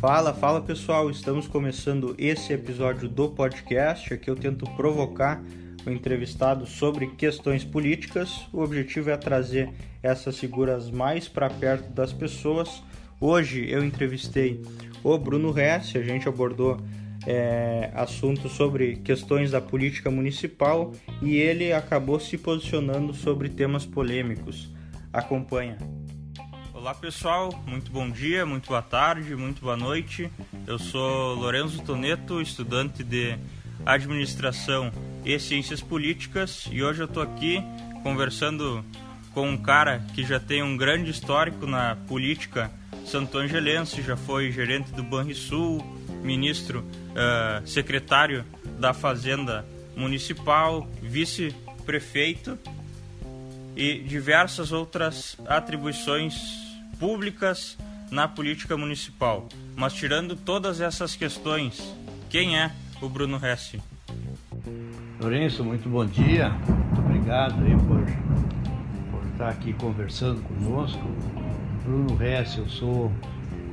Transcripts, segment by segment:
Fala, fala pessoal, estamos começando esse episódio do podcast. Aqui eu tento provocar o entrevistado sobre questões políticas. O objetivo é trazer essas figuras mais para perto das pessoas. Hoje eu entrevistei o Bruno Hess, a gente abordou é, assuntos sobre questões da política municipal e ele acabou se posicionando sobre temas polêmicos. Acompanha. Olá pessoal, muito bom dia, muito boa tarde, muito boa noite. Eu sou Lorenzo Toneto, estudante de Administração e Ciências Políticas e hoje eu estou aqui conversando com um cara que já tem um grande histórico na política santo-angelense, já foi gerente do Banrisul, ministro, uh, secretário da Fazenda Municipal, vice-prefeito e diversas outras atribuições públicas na política municipal. Mas tirando todas essas questões, quem é o Bruno Hesse? Lourenço, muito bom dia. Muito obrigado aí por, por estar aqui conversando conosco. Bruno Hesse, eu sou,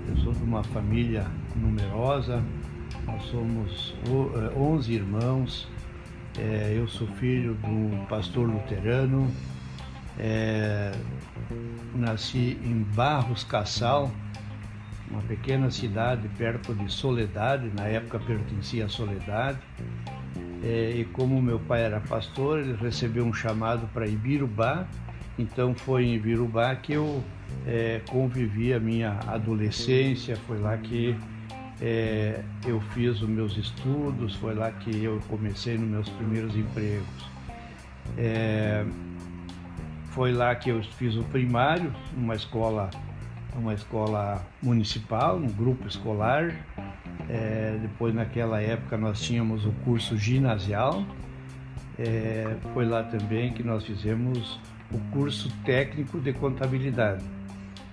eu sou de uma família numerosa. Nós somos 11 eh, irmãos. É, eu sou filho de um pastor luterano. Nasci em Barros Cassal, uma pequena cidade perto de Soledade, na época pertencia a Soledade. É, e como meu pai era pastor, ele recebeu um chamado para Ibirubá, então foi em Ibirubá que eu é, convivi a minha adolescência, foi lá que é, eu fiz os meus estudos, foi lá que eu comecei nos meus primeiros empregos. É, foi lá que eu fiz o primário, numa escola, uma escola municipal, um grupo escolar. É, depois, naquela época, nós tínhamos o curso ginasial. É, foi lá também que nós fizemos o curso técnico de contabilidade.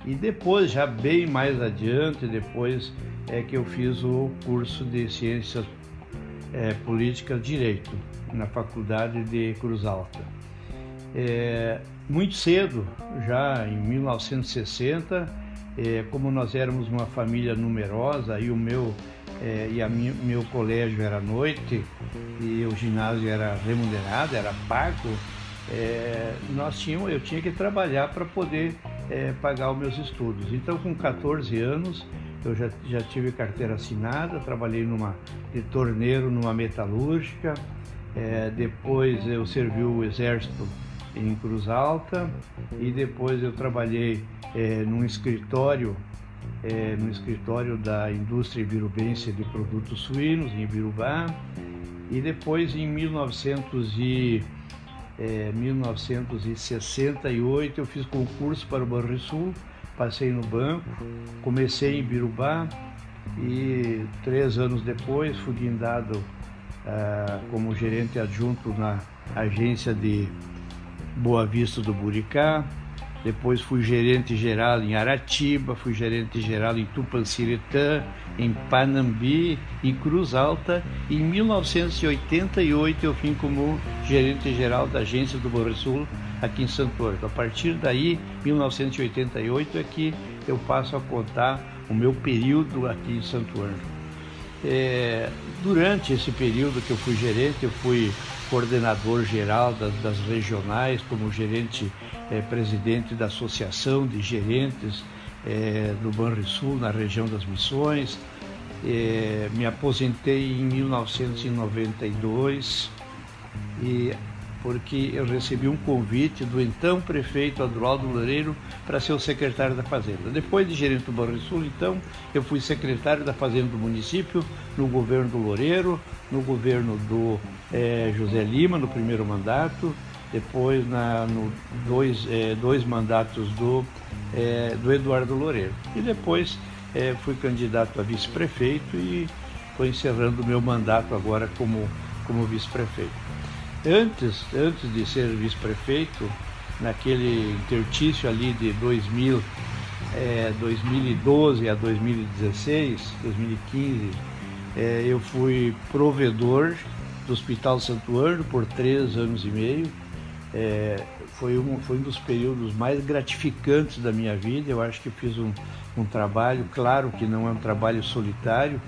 E depois, já bem mais adiante, depois é que eu fiz o curso de ciências é, políticas direito na faculdade de Cruz Alta. É, muito cedo, já em 1960, é, como nós éramos uma família numerosa e o meu é, e a meu colégio era à noite e o ginásio era remunerado, era pago, é, nós tínhamos, eu tinha que trabalhar para poder pagar os meus estudos. Então, com 14 anos, eu já, já tive carteira assinada, trabalhei numa, de torneiro numa metalúrgica, depois eu servi o exército em Cruz Alta e depois eu trabalhei é, num escritório é, no escritório da indústria ibirubense de produtos suínos em Ibirubá e depois em 1900 e, é, 1968 eu fiz concurso para o Banrisul, passei no banco, comecei em Ibirubá e três anos depois fui guindado ah, como gerente adjunto na agência de Boa Vista do Buricá, depois fui gerente geral em Aratiba, fui gerente geral em Tupanciretã, em Panambi, em Cruz Alta. Em 1988 eu vim como gerente geral da agência do Borresul aqui em Santo Ângelo. A partir daí, 1988 é que eu passo a contar o meu período aqui em Santo Ângelo. É, durante esse período que eu fui gerente, eu fui coordenador geral das, das regionais, como gerente é, presidente da Associação de Gerentes é, do Banrisul, na região das Missões. É, me aposentei em 1992 e porque eu recebi um convite do então prefeito Adroaldo Loureiro para ser o secretário da Fazenda. Depois de gerente do Banrisul, então, eu fui secretário da Fazenda do município, no governo do Loureiro, no governo do é, José Lima, no primeiro mandato, depois na, no dois, é, dois mandatos do, é, do Eduardo Loureiro. E depois fui candidato a vice-prefeito e estou encerrando o meu mandato agora como, como vice-prefeito. Antes, antes de ser vice-prefeito, naquele intertício ali de 2000, é, 2012 a 2016, 2015, é, eu fui provedor do Hospital Santo Ângelo por três anos e meio. é, foi, um, foi um dos períodos mais gratificantes da minha vida. Eu acho que fiz um, um trabalho, claro que não é um trabalho solitário,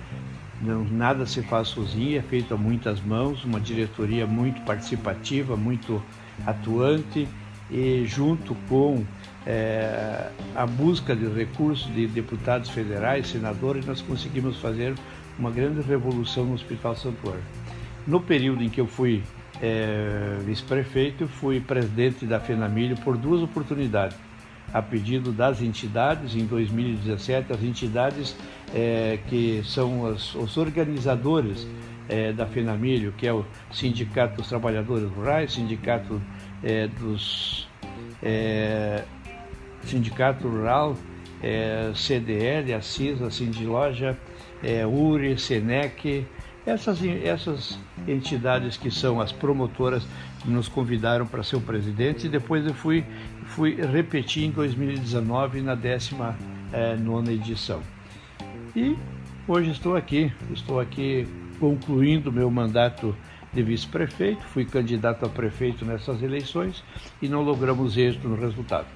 não, nada se faz sozinho, é feito a muitas mãos, uma diretoria muito participativa, muito atuante e junto com é, a busca de recursos de deputados federais, senadores, nós conseguimos fazer uma grande revolução no Hospital Santuário. No período em que eu fui é, vice-prefeito, fui presidente da FENAMILHO por duas oportunidades. A pedido das entidades, em 2017, as entidades é, que são os, organizadores é, da FENAMILHO, que é o Sindicato dos Trabalhadores Rurais, Sindicato é, dos Sindicato Rural, CDL, a CISA, Sindiloja, URI, SENEC, essas, essas entidades que são as promotoras nos convidaram para ser o presidente. E depois eu fui, fui repetir em 2019 na 19 é, nona edição. E hoje estou aqui, estou aqui concluindo meu mandato de vice-prefeito, fui candidato a prefeito nessas eleições e não logramos êxito no resultado.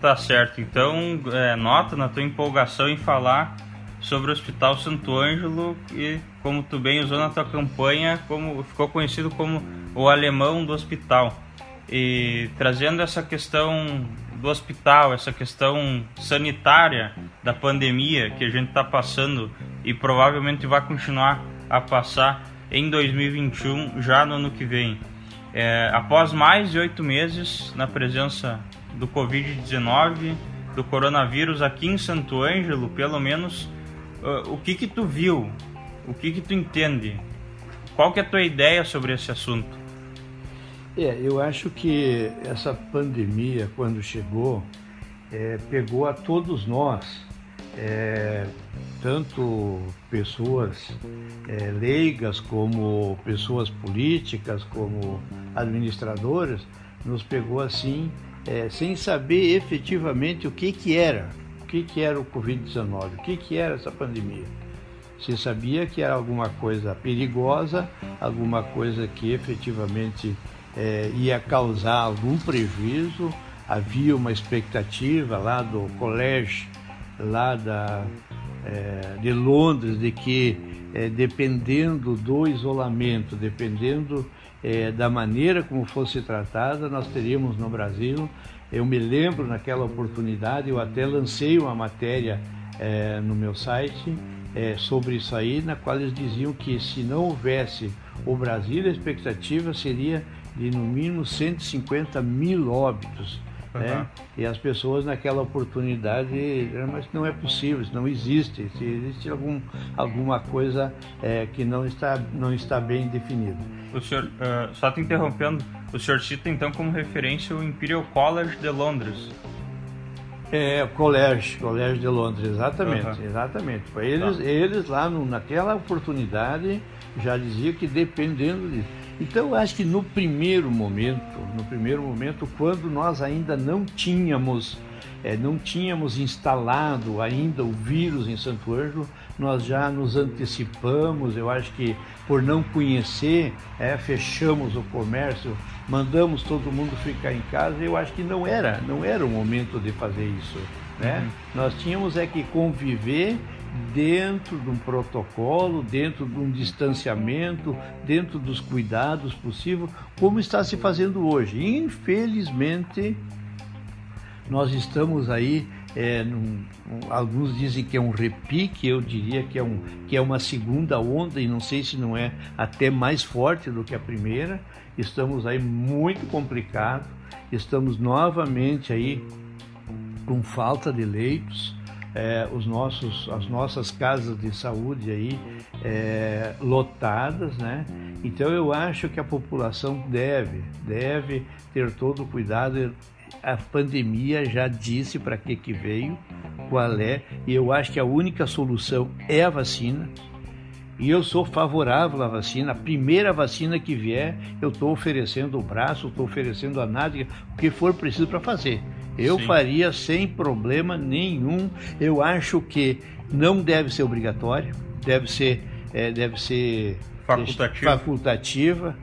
Tá certo, então é, nota na tua empolgação em falar sobre o Hospital Santo Ângelo e como tu bem usou na tua campanha, como ficou conhecido como o alemão do hospital. E trazendo essa questão do hospital, essa questão sanitária da pandemia que a gente está passando e provavelmente vai continuar a passar em 2021, já no ano que vem. É, após mais de oito meses na presença do Covid-19, do coronavírus aqui em Santo Ângelo, pelo menos uh, o que que tu viu? O que que tu entende? Qual que é a tua ideia sobre esse assunto? É, eu acho que essa pandemia, quando chegou, é, pegou a todos nós, é, tanto pessoas é, leigas como pessoas políticas, como administradores, nos pegou assim, é, sem saber efetivamente o que, que era que, que era o Covid-19, o que, que era essa pandemia. Se sabia que era alguma coisa perigosa, alguma coisa que efetivamente é, ia causar algum prejuízo. Havia uma expectativa lá do colégio, lá da, é, de Londres, de que é, dependendo do isolamento, dependendo é, da maneira como fosse tratada, nós teríamos no Brasil eu me lembro naquela oportunidade, eu até lancei uma matéria é, no meu site é, sobre isso aí, na qual eles diziam que se não houvesse o Brasil, a expectativa seria de no mínimo 150 mil óbitos. Uhum. Né? E as pessoas naquela oportunidade, mas não é possível, isso não existe, se existe algum, alguma coisa é, que não está, não está bem definida. O senhor, uh, só te interrompendo, o senhor cita então como referência o Imperial College de Londres. É, College, College de Londres, exatamente, uhum. exatamente. Eles, tá. eles lá no, naquela oportunidade já diziam que dependendo disso. Então eu acho que no primeiro momento, no primeiro momento, quando nós ainda não tínhamos é, não tínhamos instalado ainda o vírus em Santo Ângelo, nós já nos antecipamos, eu acho que por não conhecer, é, fechamos o comércio, mandamos todo mundo ficar em casa, eu acho que não era, não era o momento de fazer isso. Né? Uhum. Nós tínhamos é que conviver dentro de um protocolo, dentro de um distanciamento, dentro dos cuidados possíveis, como está se fazendo hoje. Infelizmente, nós estamos aí, é, num, um, alguns dizem que é um repique, eu diria que é, um, que é uma segunda onda, e não sei se não é até mais forte do que a primeira. Estamos aí muito complicado, estamos novamente aí com falta de leitos. É, os nossos, as nossas casas de saúde aí é, lotadas, né? Então eu acho que a população deve, deve ter todo o cuidado a pandemia já disse para que que veio, qual é, e eu acho que a única solução é a vacina. E eu sou favorável à vacina. A primeira vacina que vier, eu estou oferecendo o braço, estou oferecendo a nádega, o que for preciso para fazer. Eu Sim. faria sem problema nenhum. Eu acho que não deve ser obrigatória, deve ser, é, deve ser facultativa. facultativa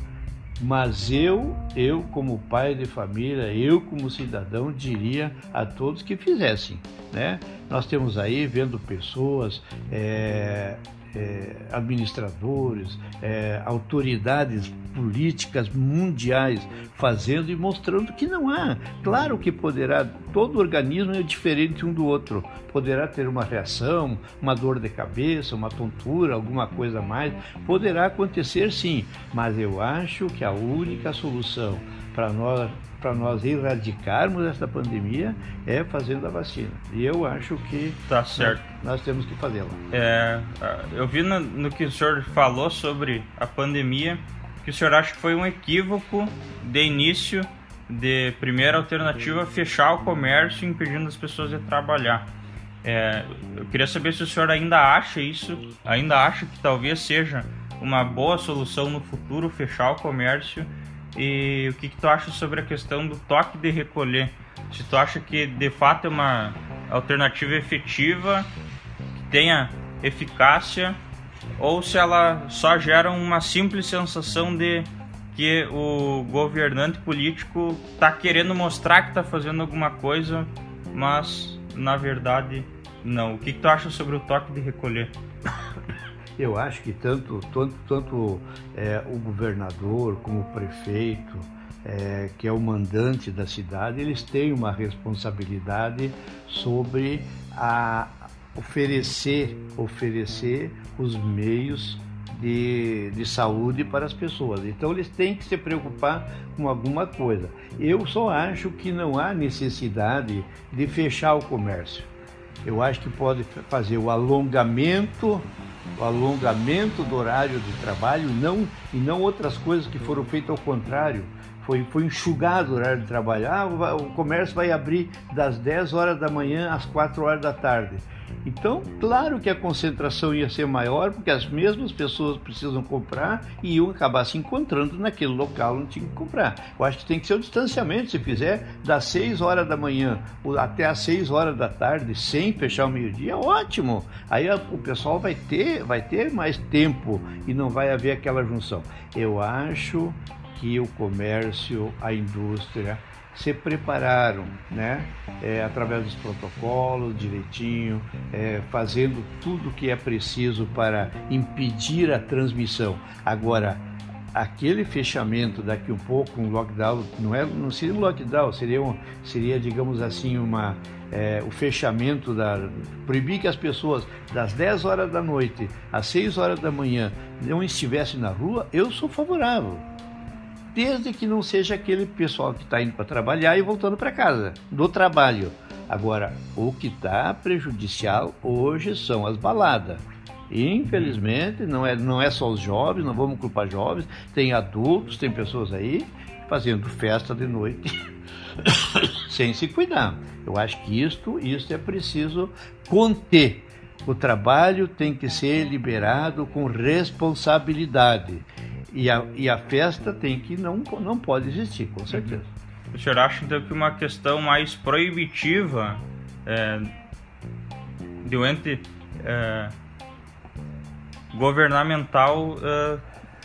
Mas eu, eu como pai de família, eu como cidadão, diria a todos que fizessem. Né? Nós temos aí vendo pessoas é, é, administradores, é, autoridades políticas mundiais fazendo e mostrando que não há. Claro que poderá, todo organismo é diferente um do outro. Poderá ter uma reação, uma dor de cabeça, uma tontura, alguma coisa mais. Poderá acontecer sim, mas eu acho que a única solução para nós para nós erradicarmos essa pandemia é fazendo a vacina. E eu acho que tá certo. Nós, nós temos que fazê-la. É, eu vi no, no, que o senhor falou sobre a pandemia que o senhor acha que foi um equívoco de início de primeira alternativa fechar o comércio impedindo as pessoas de trabalhar. É, eu queria saber se o senhor ainda acha isso, ainda acha que talvez seja uma boa solução no futuro fechar o comércio e o que, que tu acha sobre a questão do toque de recolher? Se tu acha que de fato é uma alternativa efetiva, que tenha eficácia, ou se ela só gera uma simples sensação de que o governante político está querendo mostrar que está fazendo alguma coisa, mas na verdade não. O que, que tu acha sobre o toque de recolher? Eu acho que tanto, tanto, tanto é, o governador como o prefeito, é, que é o mandante da cidade, eles têm uma responsabilidade sobre a oferecer, oferecer os meios de, de saúde para as pessoas. Então eles têm que se preocupar com alguma coisa. Eu só acho que não há necessidade de fechar o comércio. Eu acho que pode fazer o alongamento o alongamento do horário de trabalho não, e não outras coisas que foram feitas ao contrário. Foi, foi enxugado o horário de trabalho. Ah, o comércio vai abrir das 10 horas da manhã às 4 horas da tarde. Então, claro que a concentração ia ser maior, porque as mesmas pessoas precisam comprar e iam acabar se encontrando naquele local onde tinha que comprar. Eu acho que tem que ser o distanciamento. Se fizer das 6 horas da manhã até as 6 horas da tarde, sem fechar o meio-dia, ótimo. Aí o pessoal vai ter, vai ter mais tempo e não vai haver aquela junção. Eu acho que o comércio, a indústria, se prepararam, né? É, através dos protocolos, direitinho, é, fazendo tudo o que é preciso para impedir a transmissão. Agora, aquele fechamento daqui um pouco, um lockdown, não, é, não seria um lockdown, seria, um, seria digamos assim, uma, é, o fechamento da. proibir que as pessoas das 10 horas da noite às 6 horas da manhã não estivessem na rua, eu sou favorável desde que não seja aquele pessoal que está indo para trabalhar e voltando para casa, do trabalho. Agora, o que está prejudicial hoje são as baladas. Infelizmente, não é, não é só os jovens, não vamos culpar jovens, tem adultos, tem pessoas aí fazendo festa de noite sem se cuidar. Eu acho que isto, isto é preciso conter. O trabalho tem que ser liberado com responsabilidade. E a, e a festa tem que não, não pode existir, com certeza. O senhor acha então que uma questão mais proibitiva é, um ente é, governamental é,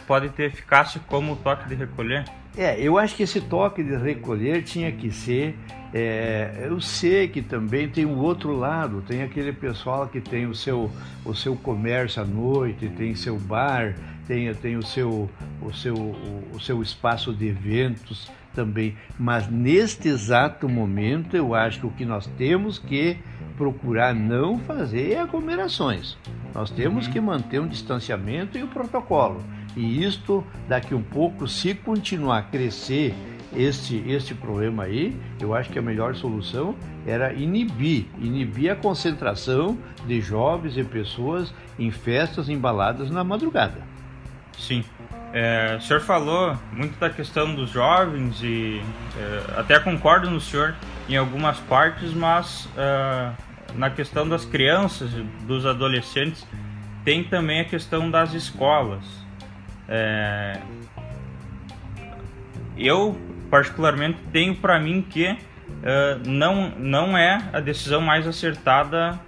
pode ter eficácia como o toque de recolher? É, eu acho que esse toque de recolher tinha que ser. É, eu sei que também tem um outro lado, tem aquele pessoal que tem o seu, o seu comércio à noite, tem seu bar, tem, tem o, seu, o, seu, o, seu espaço de eventos também. Mas neste exato momento, eu acho que o que nós temos que procurar não fazer é aglomerações. Nós temos que manter um distanciamento e o protocolo. E isto, daqui um pouco, se continuar a crescer este, este problema aí, eu acho que a melhor solução era inibir, inibir a concentração de jovens e pessoas em festas embaladas na madrugada. Sim. É, o senhor falou muito da questão dos jovens e é, até concordo no senhor em algumas partes, mas é, na questão das crianças, dos adolescentes, tem também a questão das escolas. É, eu, particularmente, tenho para mim que é, não, não é a decisão mais acertada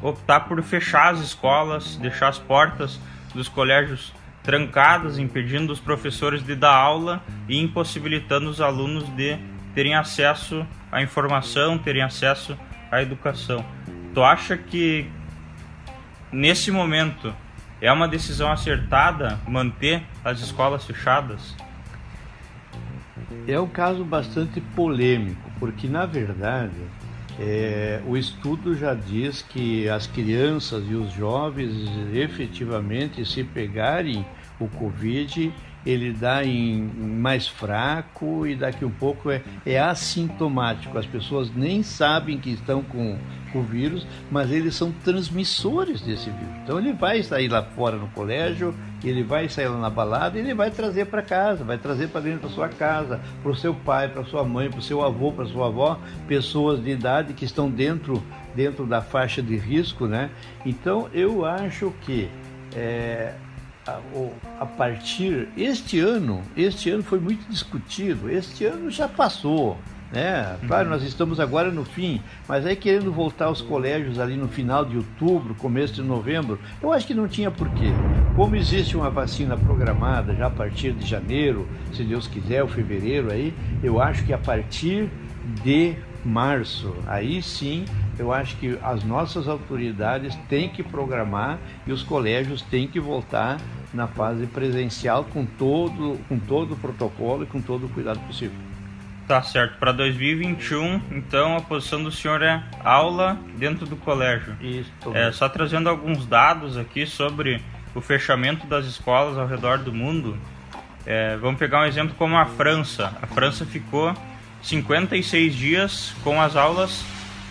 optar por fechar as escolas, deixar as portas dos colégios trancadas, impedindo os professores de dar aula e impossibilitando os alunos de terem acesso à informação, terem acesso à educação. Tu acha que nesse momento é uma decisão acertada manter as escolas fechadas? É um caso bastante polêmico, porque na verdade é, o estudo já diz que as crianças e os jovens efetivamente, se pegarem o Covid, ele dá em mais fraco e daqui um pouco é, é assintomático. As pessoas nem sabem que estão com, o vírus, mas eles são transmissores desse vírus. Então ele vai sair lá fora no colégio, ele vai sair lá na balada ele vai trazer para casa, vai trazer para dentro da sua casa, para o seu pai, para sua mãe, para o seu avô, para sua avó, pessoas de idade que estão dentro, dentro da faixa de risco, né? Então eu acho que é, a, partir este ano, este ano foi muito discutido. Este ano já passou, né? Claro, uhum. nós estamos agora no fim, mas aí querendo voltar aos colégios ali no final de outubro, começo de novembro, eu acho que não tinha porquê. Como existe uma vacina programada já a partir de janeiro, se Deus quiser, ou fevereiro aí, eu acho que a partir de março, aí sim eu acho que as nossas autoridades têm que programar e os colégios têm que voltar na fase presencial com todo, com todo o protocolo e com todo o cuidado possível. Tá certo. Para 2021, então a posição do senhor é aula dentro do colégio. Isso. É, só trazendo alguns dados aqui sobre o fechamento das escolas ao redor do mundo. É, vamos pegar um exemplo como a França. A França ficou 56 dias com as aulas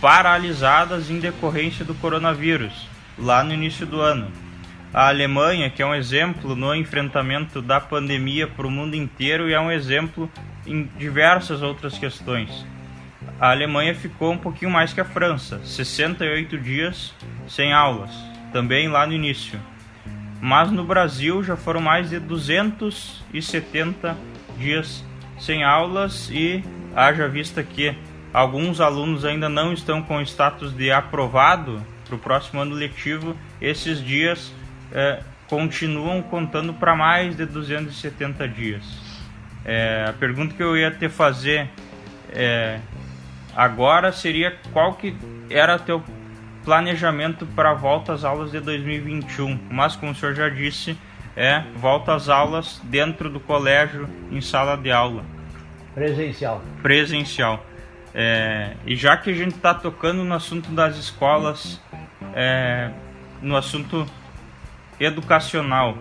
paralisadas em decorrência do coronavírus, lá no início do ano. A Alemanha, que é um exemplo no enfrentamento da pandemia para o mundo inteiro e é um exemplo em diversas outras questões. A Alemanha ficou um pouquinho mais que a França, 68 dias sem aulas, também lá no início. Mas no Brasil já foram mais de 270 dias sem aulas e haja vista que alguns alunos ainda não estão com status de aprovado para o próximo ano letivo, esses dias é, continuam contando para mais de 270 dias. É, a pergunta que eu ia te fazer é, agora seria qual que era teu planejamento para a volta às aulas de 2021, mas como o senhor já disse, é volta às aulas dentro do colégio em sala de aula. Presencial. Presencial. É, e já que a gente está tocando no assunto das escolas, é, no assunto educacional,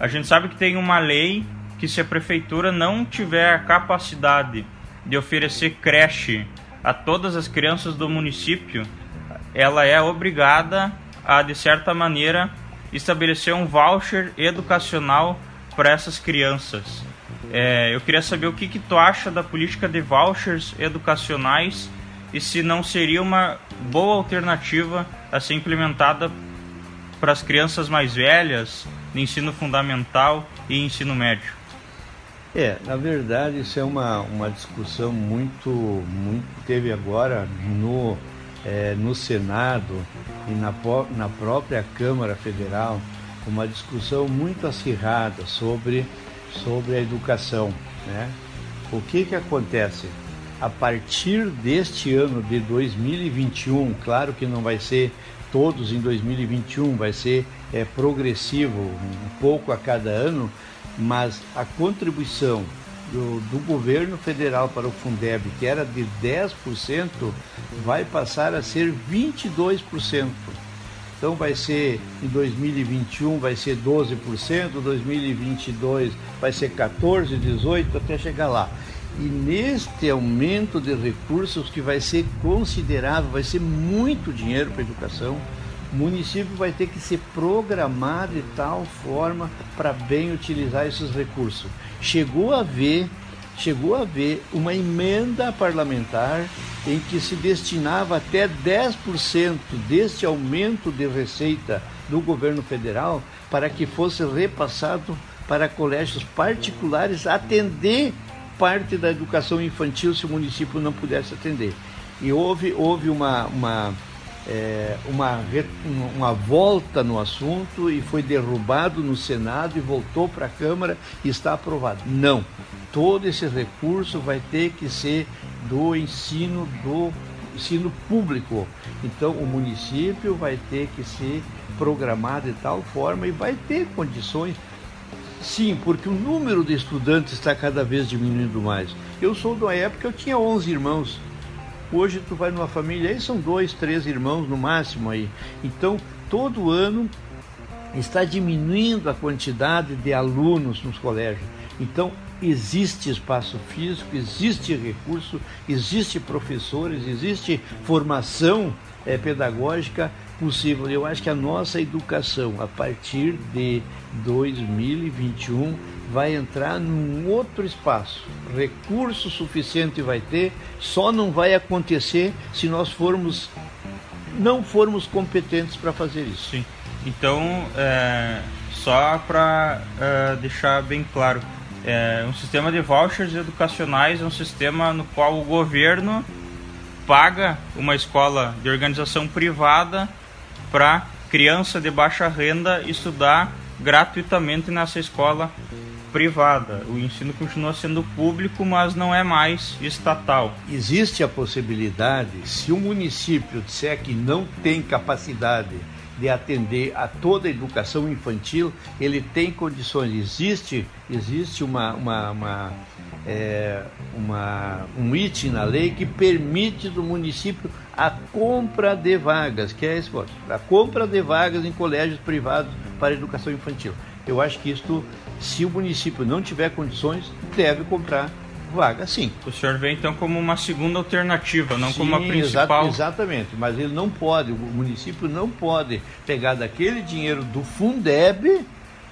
a gente sabe que tem uma lei que se a prefeitura não tiver a capacidade de oferecer creche a todas as crianças do município, ela é obrigada a, de certa maneira, estabelecer um voucher educacional para essas crianças. É, eu queria saber o que, que tu acha da política de vouchers educacionais e se não seria uma boa alternativa a ser implementada para as crianças mais velhas, de ensino fundamental e ensino médio. É, na verdade isso é uma, uma discussão muito, muito teve agora no, é, no Senado e na, na própria Câmara Federal uma discussão muito acirrada sobre sobre a educação. Né? O que, que acontece? A partir deste ano de 2021, claro que não vai ser todos em 2021, vai ser é, progressivo, um pouco a cada ano, mas a contribuição do, do, governo federal para o Fundeb, que era de 10%, vai passar a ser 22%. Então vai ser em 2021 vai ser 12%, 2022 vai ser 14, 18 até chegar lá. E neste aumento de recursos que vai ser considerável, vai ser muito dinheiro para a educação, o município vai ter que se programar de tal forma para bem utilizar esses recursos. Chegou a ver chegou a haver uma emenda parlamentar em que se destinava até 10% deste aumento de receita do governo federal para que fosse repassado para colégios particulares atender parte da educação infantil se o município não pudesse atender. E houve, houve uma, uma, é, uma, uma volta no assunto e foi derrubado no Senado e voltou para a Câmara e está aprovado. Não. Todo esse recurso vai ter que ser do ensino do ensino público. Então o município vai ter que ser programado de tal forma e vai ter condições. Sim, porque o número de estudantes está cada vez diminuindo mais. Eu sou de uma época, eu tinha 11 irmãos. Hoje tu vai numa família, aí são dois, três irmãos no máximo aí. Então, todo ano está diminuindo a quantidade de alunos nos colégios. Então, existe espaço físico, existe recurso, existe professores, existe formação é, pedagógica possível. Eu acho que a nossa educação, a partir de 2021, vai entrar num outro espaço. Recurso suficiente vai ter, só não vai acontecer se nós formos não formos competentes para fazer isso. Sim. Então, é, só para é, deixar bem claro, é, um sistema de vouchers educacionais é um sistema no qual o governo paga uma escola de organização privada para criança de baixa renda estudar gratuitamente nessa escola privada. O ensino continua sendo público, mas não é mais estatal. Existe a possibilidade, se o município disser que não tem capacidade de atender a toda a educação infantil, ele tem condições. Existe, existe uma, uma, uma, é, uma, um item na lei que permite do município a compra de vagas, que é esse a compra de vagas em colégios privados para educação infantil. Eu acho que isto se o município não tiver condições, deve comprar vaga sim. O senhor vê então como uma segunda alternativa, não sim, como a principal. exatamente, mas ele não pode, o município não pode pegar daquele dinheiro do Fundeb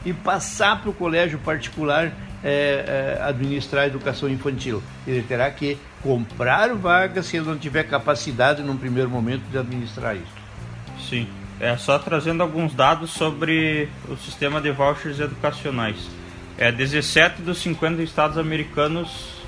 e passar para o colégio particular é, é, administrar a educação infantil. Ele terá que comprar vaga se ele não tiver capacidade num primeiro momento de administrar isso. Sim. É só trazendo alguns dados sobre o sistema de vouchers educacionais. É, 17 dos 50 estados americanos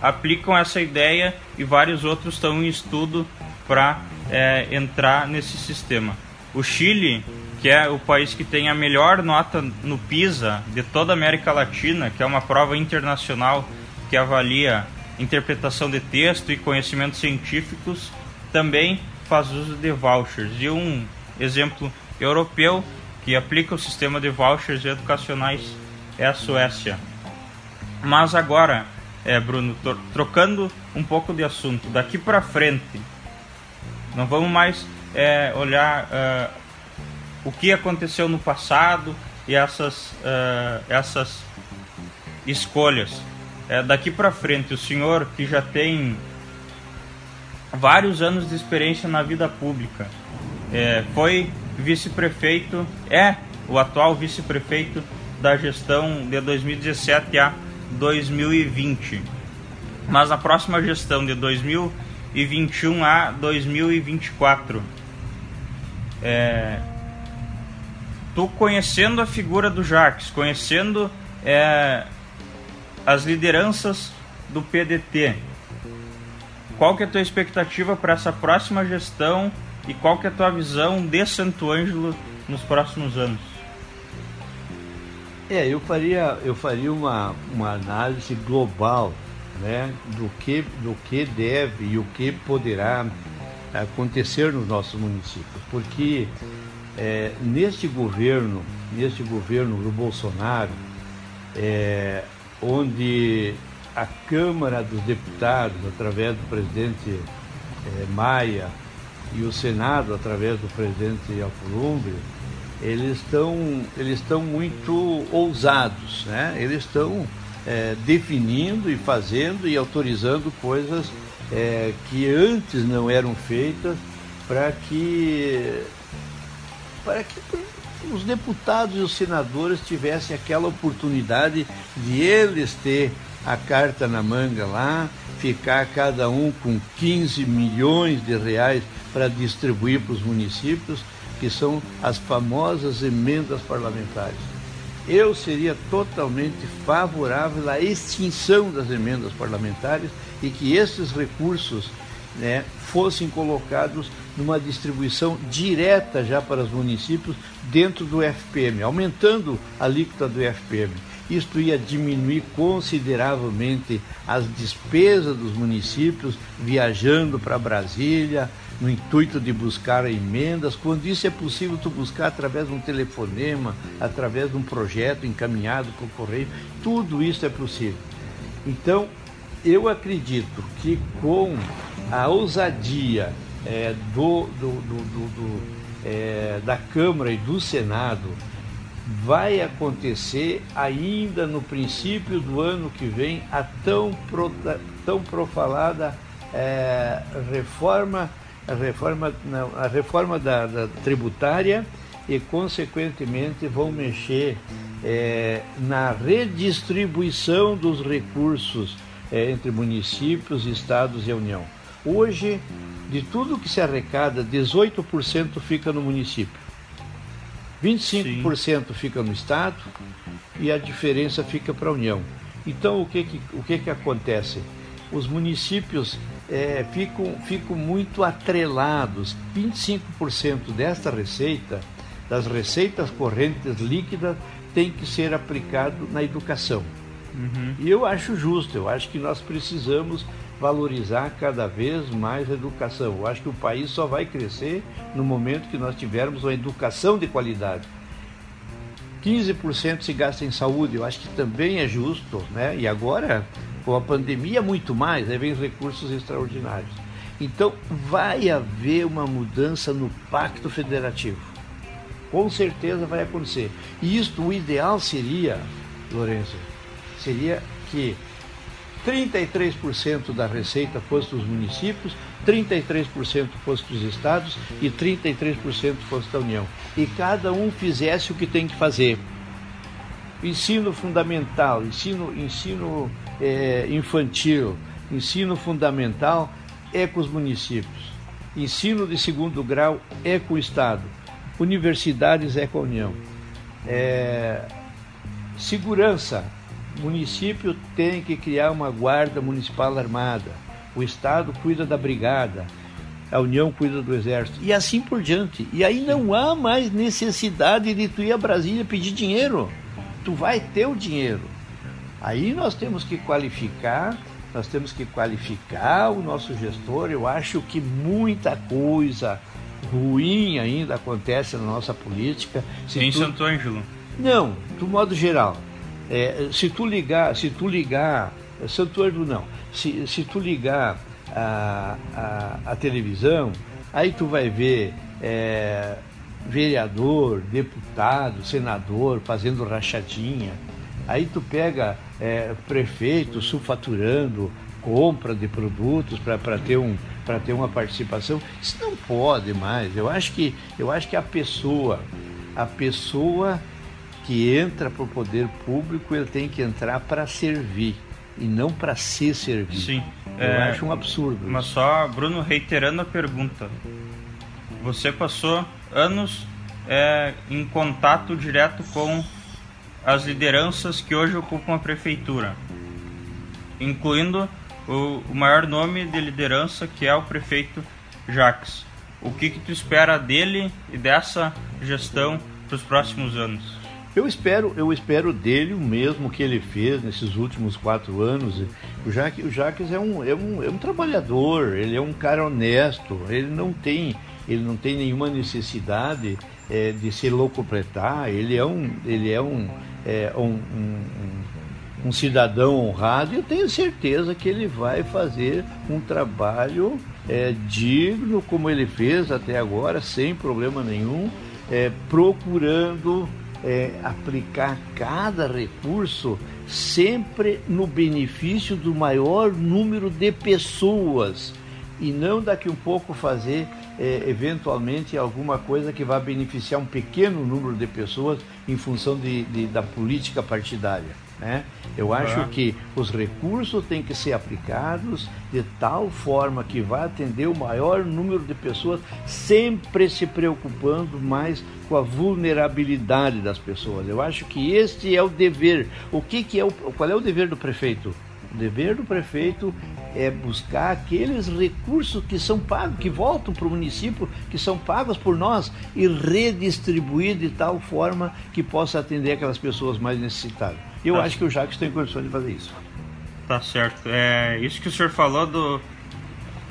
aplicam essa ideia e vários outros estão em estudo para é, entrar nesse sistema. O Chile, que é o país que tem a melhor nota no PISA de toda a América Latina, que é uma prova internacional que avalia interpretação de texto e conhecimentos científicos, também faz uso de vouchers. E um exemplo europeu que aplica o sistema de vouchers educacionais é a Suécia. Mas agora, é, Bruno, trocando um pouco de assunto, daqui para frente, não vamos mais é, olhar uh, o que aconteceu no passado e essas, uh, essas escolhas. É, daqui para frente, o senhor que já tem vários anos de experiência na vida pública, é, foi vice-prefeito, é o atual vice-prefeito da gestão de 2017 a 2020. Mas na próxima gestão de 2021 a 2024, é, tu conhecendo a figura do Jacques, conhecendo é, as lideranças do PDT, qual que é a tua expectativa para essa próxima gestão e qual que é a tua visão de Santo Ângelo nos próximos anos? É, eu faria, eu faria uma, uma análise global né, do, que, do que deve e o que poderá acontecer nos nossos municípios. Porque é, neste governo, neste governo do Bolsonaro, é, onde a Câmara dos Deputados, através do presidente é, Maia, e o Senado, através do presidente Alcolumbre, eles estão eles estão muito ousados, né? Eles estão é, definindo e fazendo e autorizando coisas é, que antes não eram feitas para que para que os deputados e os senadores tivessem aquela oportunidade de eles ter a carta na manga lá, ficar cada um com 15 milhões de reais para distribuir para os municípios, que são as famosas emendas parlamentares. Eu seria totalmente favorável à extinção das emendas parlamentares e que esses recursos né, fossem colocados numa distribuição direta já para os municípios dentro do FPM, aumentando a alíquota do FPM. Isto ia diminuir consideravelmente as despesas dos municípios viajando para Brasília, no intuito de buscar emendas, quando isso é possível tu buscar através de um telefonema, através de um projeto encaminhado por correio, tudo isso é possível. Então, eu acredito que com a ousadia é, do, do, do, do é, da Câmara e do Senado, vai acontecer ainda no princípio do ano que vem a tão, pro, tão profalada é, reforma, a reforma, não, a reforma da, da, tributária e, consequentemente, vão mexer é, na redistribuição dos recursos é, entre municípios, estados e União. Hoje, de tudo que se arrecada, 18% fica no município. 25% Sim. fica no Estado e a diferença fica para a União. Então, o que, que, o que, que acontece? Os municípios é, ficam, ficam muito atrelados. 25% desta receita, das receitas correntes líquidas, tem que ser aplicado na educação. Uhum. E eu acho justo, eu acho que nós precisamos valorizar cada vez mais a educação. Eu acho que o país só vai crescer no momento que nós tivermos uma educação de qualidade. 15% se gasta em saúde, eu acho que também é justo, né? E agora, com a pandemia, muito mais, aí vem os recursos extraordinários. Então, vai haver uma mudança no pacto federativo. Com certeza vai acontecer. E isto, o ideal seria, Lourenço, seria que 33% da receita fosse dos municípios, 33% fosse dos estados e 33% fosse da União. E cada um fizesse o que tem que fazer. Ensino fundamental, ensino, ensino é, infantil, ensino fundamental é com os municípios. Ensino de segundo grau é com o Estado. Universidades é com a União. É, segurança município tem que criar uma guarda municipal armada, o Estado cuida da brigada, a União cuida do Exército, e assim por diante. E aí não há mais necessidade de tu ir a Brasília pedir dinheiro. Tu vai ter o dinheiro. Aí nós temos que qualificar, nós temos que qualificar o nosso gestor. Eu acho que muita coisa ruim ainda acontece na nossa política. Se em tu... Santo Ângelo? Não, do modo geral. É, se tu ligar, se tu ligar, Santo Ângelo não, se, se tu ligar a, a, a televisão, aí tu vai ver é, vereador, deputado, senador fazendo rachadinha. Aí tu pega é, prefeito sulfaturando compra de produtos para ter, um, ter uma participação. Isso não pode mais. Eu acho que, eu acho que a pessoa, a pessoa que entra para o poder público, ele tem que entrar para servir e não para ser servido. Sim. Eu é, acho um absurdo. Mas isso. só, Bruno, reiterando a pergunta. Você passou anos é, em contato direto com as lideranças que hoje ocupam a prefeitura, incluindo o, o maior nome de liderança que é o prefeito Jacques. O que, que tu espera dele e dessa gestão para os próximos anos? Eu espero, eu espero dele o mesmo que ele fez nesses últimos quatro anos. O Jacques, o é, um, é, um, é um trabalhador, ele é um cara honesto, ele não tem, ele não tem nenhuma necessidade é, de se locupletar, ele é um, ele é um, é, um, um, um cidadão honrado e eu tenho certeza que ele vai fazer um trabalho é, digno como ele fez até agora, sem problema nenhum, é, procurando é, aplicar cada recurso sempre no benefício do maior número de pessoas e não daqui um pouco fazer é, eventualmente alguma coisa que vá beneficiar um pequeno número de pessoas em função de, de da política partidária. Né? Eu acho que os recursos têm que ser aplicados de tal forma que vá atender o maior número de pessoas, sempre se preocupando mais com a vulnerabilidade das pessoas. Eu acho que este é o dever. O que, que é o, qual é o dever do prefeito? O dever do prefeito é buscar aqueles recursos que são pagos, que voltam para o município, que são pagos por nós e redistribuir de tal forma que possa atender aquelas pessoas mais necessitadas. Eu tá. acho que o Jacques tem condições de fazer isso. Tá certo. É isso que o senhor falou do,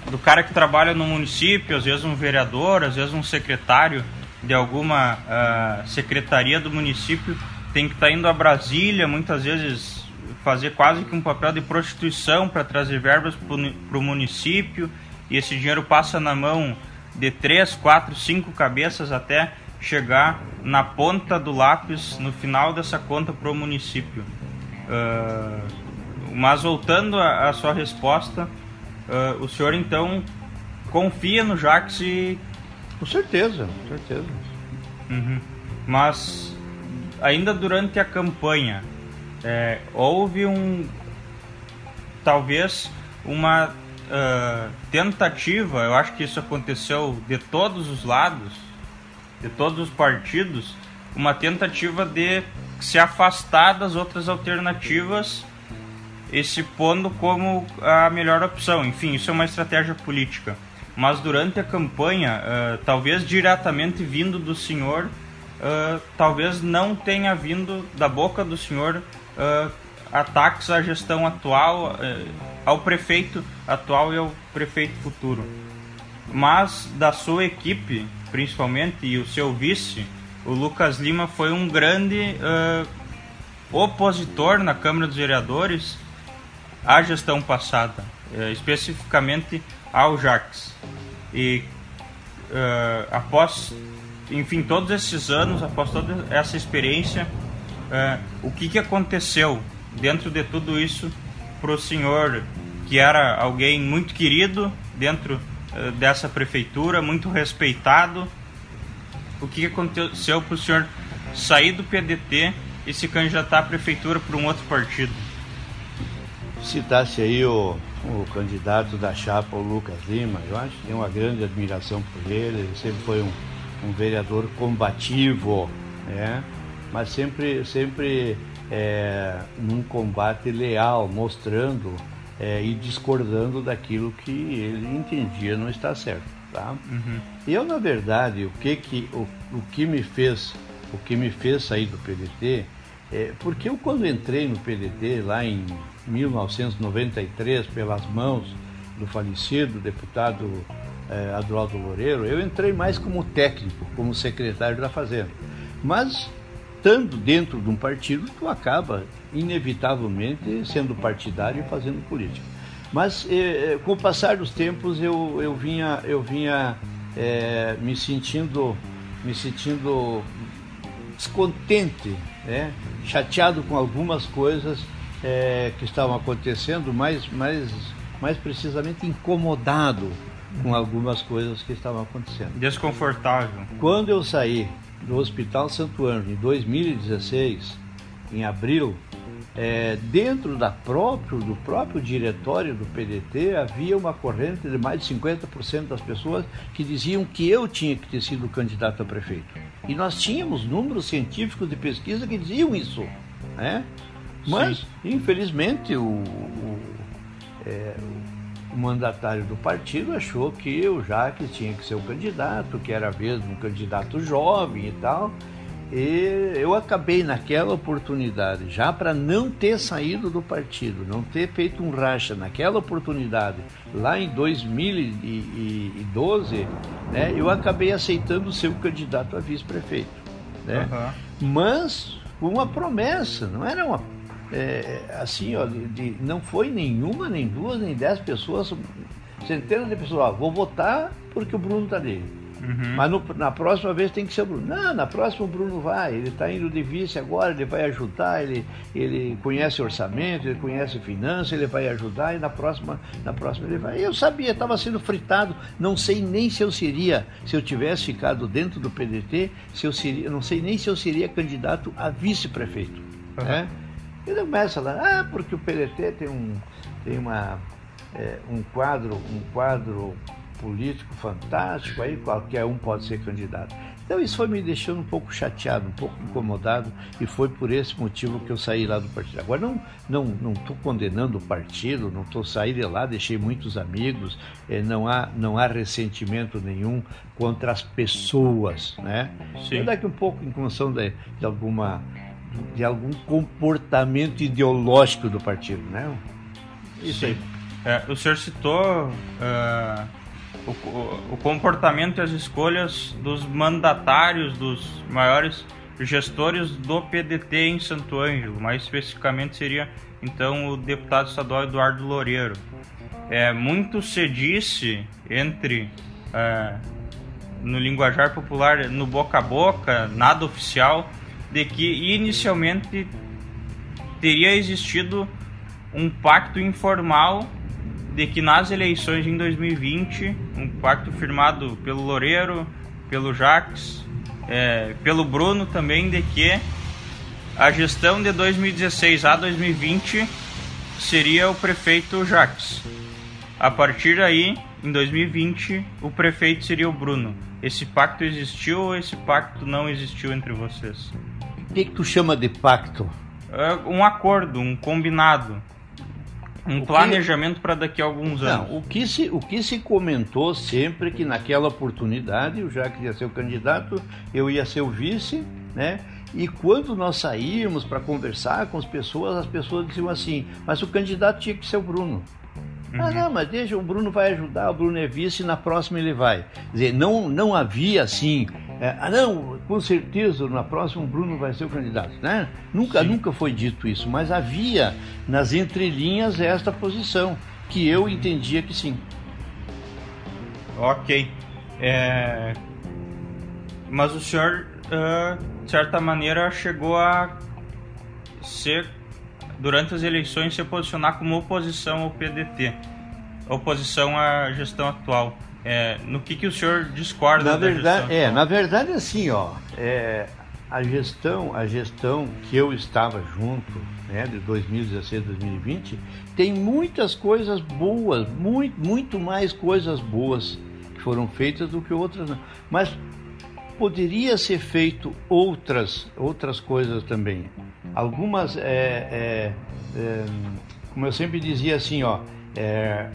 do cara que trabalha no município, às vezes um vereador, às vezes um secretário de alguma uh, secretaria do município tem que estar tá indo a Brasília, muitas vezes fazer quase que um papel de prostituição para trazer verbas para o município e esse dinheiro passa na mão de três, quatro, cinco cabeças até chegar na ponta do lápis no final dessa conta para o município. Uh, mas voltando à sua resposta, uh, o senhor então confia no Jax e... Com certeza, com certeza. Uhum. Mas ainda durante a campanha, é, houve um talvez uma uh, tentativa, eu acho que isso aconteceu de todos os lados, de todos os partidos, uma tentativa de se afastar das outras alternativas e se pondo como a melhor opção. Enfim, isso é uma estratégia política. Mas durante a campanha, uh, talvez diretamente vindo do senhor, uh, talvez não tenha vindo da boca do senhor uh, ataques à gestão atual, ao prefeito atual e ao prefeito futuro. Mas da sua equipe, principalmente, e o seu vice, o Lucas Lima foi um grande uh, opositor na Câmara dos Vereadores à gestão passada, especificamente ao Jax. E após, enfim, todos esses anos, após toda essa experiência, o que, que aconteceu dentro de tudo isso para o senhor, que era alguém muito querido dentro uh, dessa prefeitura, muito respeitado. O que, que aconteceu para o senhor sair do PDT e se candidatar à prefeitura por um outro partido? Citasse aí o, o candidato da chapa, o Lucas Lima, eu acho que tem uma grande admiração por ele, ele sempre foi um, um vereador combativo, né? mas sempre, sempre é, num combate leal, mostrando é, e discordando daquilo que ele entendia não está certo. Tá? Uhum. Eu, na verdade, o que, que, o, o que me fez o que me fez sair do PDT é porque eu quando entrei no PDT lá em 1993 pelas mãos do falecido deputado é, Adroaldo Loureiro, eu entrei mais como técnico, como secretário da Fazenda. Mas estando dentro de um partido, tu acaba inevitavelmente sendo partidário e fazendo política. Mas eh, eh, com o passar dos tempos eu, eu vinha, eu vinha eh, me sentindo me sentindo descontente, né? chateado com algumas coisas eh, que estavam acontecendo, mais, mais, mais precisamente incomodado com algumas coisas que estavam acontecendo. Desconfortável. Quando eu saí do Hospital Santo Anjo em 2016, em abril, é, dentro da próprio, do próprio diretório do PDT havia uma corrente de mais de 50% das pessoas que diziam que eu tinha que ter sido candidato a prefeito. E nós tínhamos números científicos de pesquisa que diziam isso. Né? Mas, Sim. infelizmente, o, o, é, o mandatário do partido achou que o Jacques tinha que ser o candidato, que era mesmo um candidato jovem e tal. E eu acabei naquela oportunidade, já para não ter saído do partido, não ter feito um racha naquela oportunidade, lá em 2012, né, eu acabei aceitando ser o candidato a vice-prefeito. Né? Uhum. Mas com uma promessa, não era uma é, assim, ó, de, de, não foi nenhuma, nem duas, nem dez pessoas, centenas de pessoas, ó, vou votar porque o Bruno está ali. Uhum. Mas no, na próxima vez tem que ser o Bruno. Não, na próxima o Bruno vai, ele está indo de vice agora, ele vai ajudar, ele, ele conhece orçamento, ele conhece finanças, ele vai ajudar e na próxima, na próxima ele vai. Eu sabia, estava sendo fritado, não sei nem se eu seria, se eu tivesse ficado dentro do PDT, se eu seria, não sei nem se eu seria candidato a vice-prefeito. Uhum. Né? Ele começa lá, ah, porque o PDT tem um, tem uma, é, um quadro, um quadro político fantástico, aí qualquer um pode ser candidato. Então isso foi me deixando um pouco chateado, um pouco incomodado e foi por esse motivo que eu saí lá do partido. Agora não não não estou condenando o partido, não estou saindo de lá, deixei muitos amigos, eh, não há não há ressentimento nenhum contra as pessoas, né? Sim. Daqui um pouco em função de, de alguma de algum comportamento ideológico do partido, né? Isso Sim. aí. É, o senhor citou uh, o, o, comportamento e as escolhas dos mandatários, dos maiores gestores do PDT em Santo Ângelo, mais especificamente seria então o deputado estadual Eduardo Loureiro. É, muito se disse entre uh, no linguajar popular, no boca a boca, nada oficial, de que inicialmente teria existido um pacto informal de que nas eleições em 2020, um pacto firmado pelo Loureiro, pelo Jacques, é, pelo Bruno também, de que a gestão de 2016 a 2020 seria o prefeito Jacques. A partir daí, em 2020, o prefeito seria o Bruno. Esse pacto existiu ou esse pacto não existiu entre vocês? O que, que tu chama de pacto? É um acordo, um combinado. Um o planejamento para daqui a alguns anos. Não, o que, se, o que se comentou sempre que naquela oportunidade eu já queria ser o candidato, eu ia ser o vice, né? E quando nós saímos para conversar com as pessoas, as pessoas diziam assim: mas o candidato tinha que ser o Bruno. Ah, uhum. Ah, não, mas deixa, o Bruno vai ajudar, o Bruno é vice, na próxima ele vai. Quer dizer, não, não havia assim, é, ah, não, com certeza na próxima o Bruno vai ser o candidato, né? Nunca, Sim. nunca foi dito isso, mas havia nas entrelinhas esta posição, que eu entendia que sim. Ok. É... Mas o senhor, uh, de certa maneira, chegou a ser durante as eleições se posicionar como oposição ao PDT, oposição à gestão atual. É, no que, que o senhor discorda na verdade, É, na verdade, assim, ó, é, a gestão, a gestão que eu estava junto, né, de 2016 a 2020, tem muitas coisas boas, muito, muito mais coisas boas que foram feitas do que outras. Mas poderia ser feito outras, outras coisas também. Algumas, é, é, é, como eu sempre dizia assim, ó, é,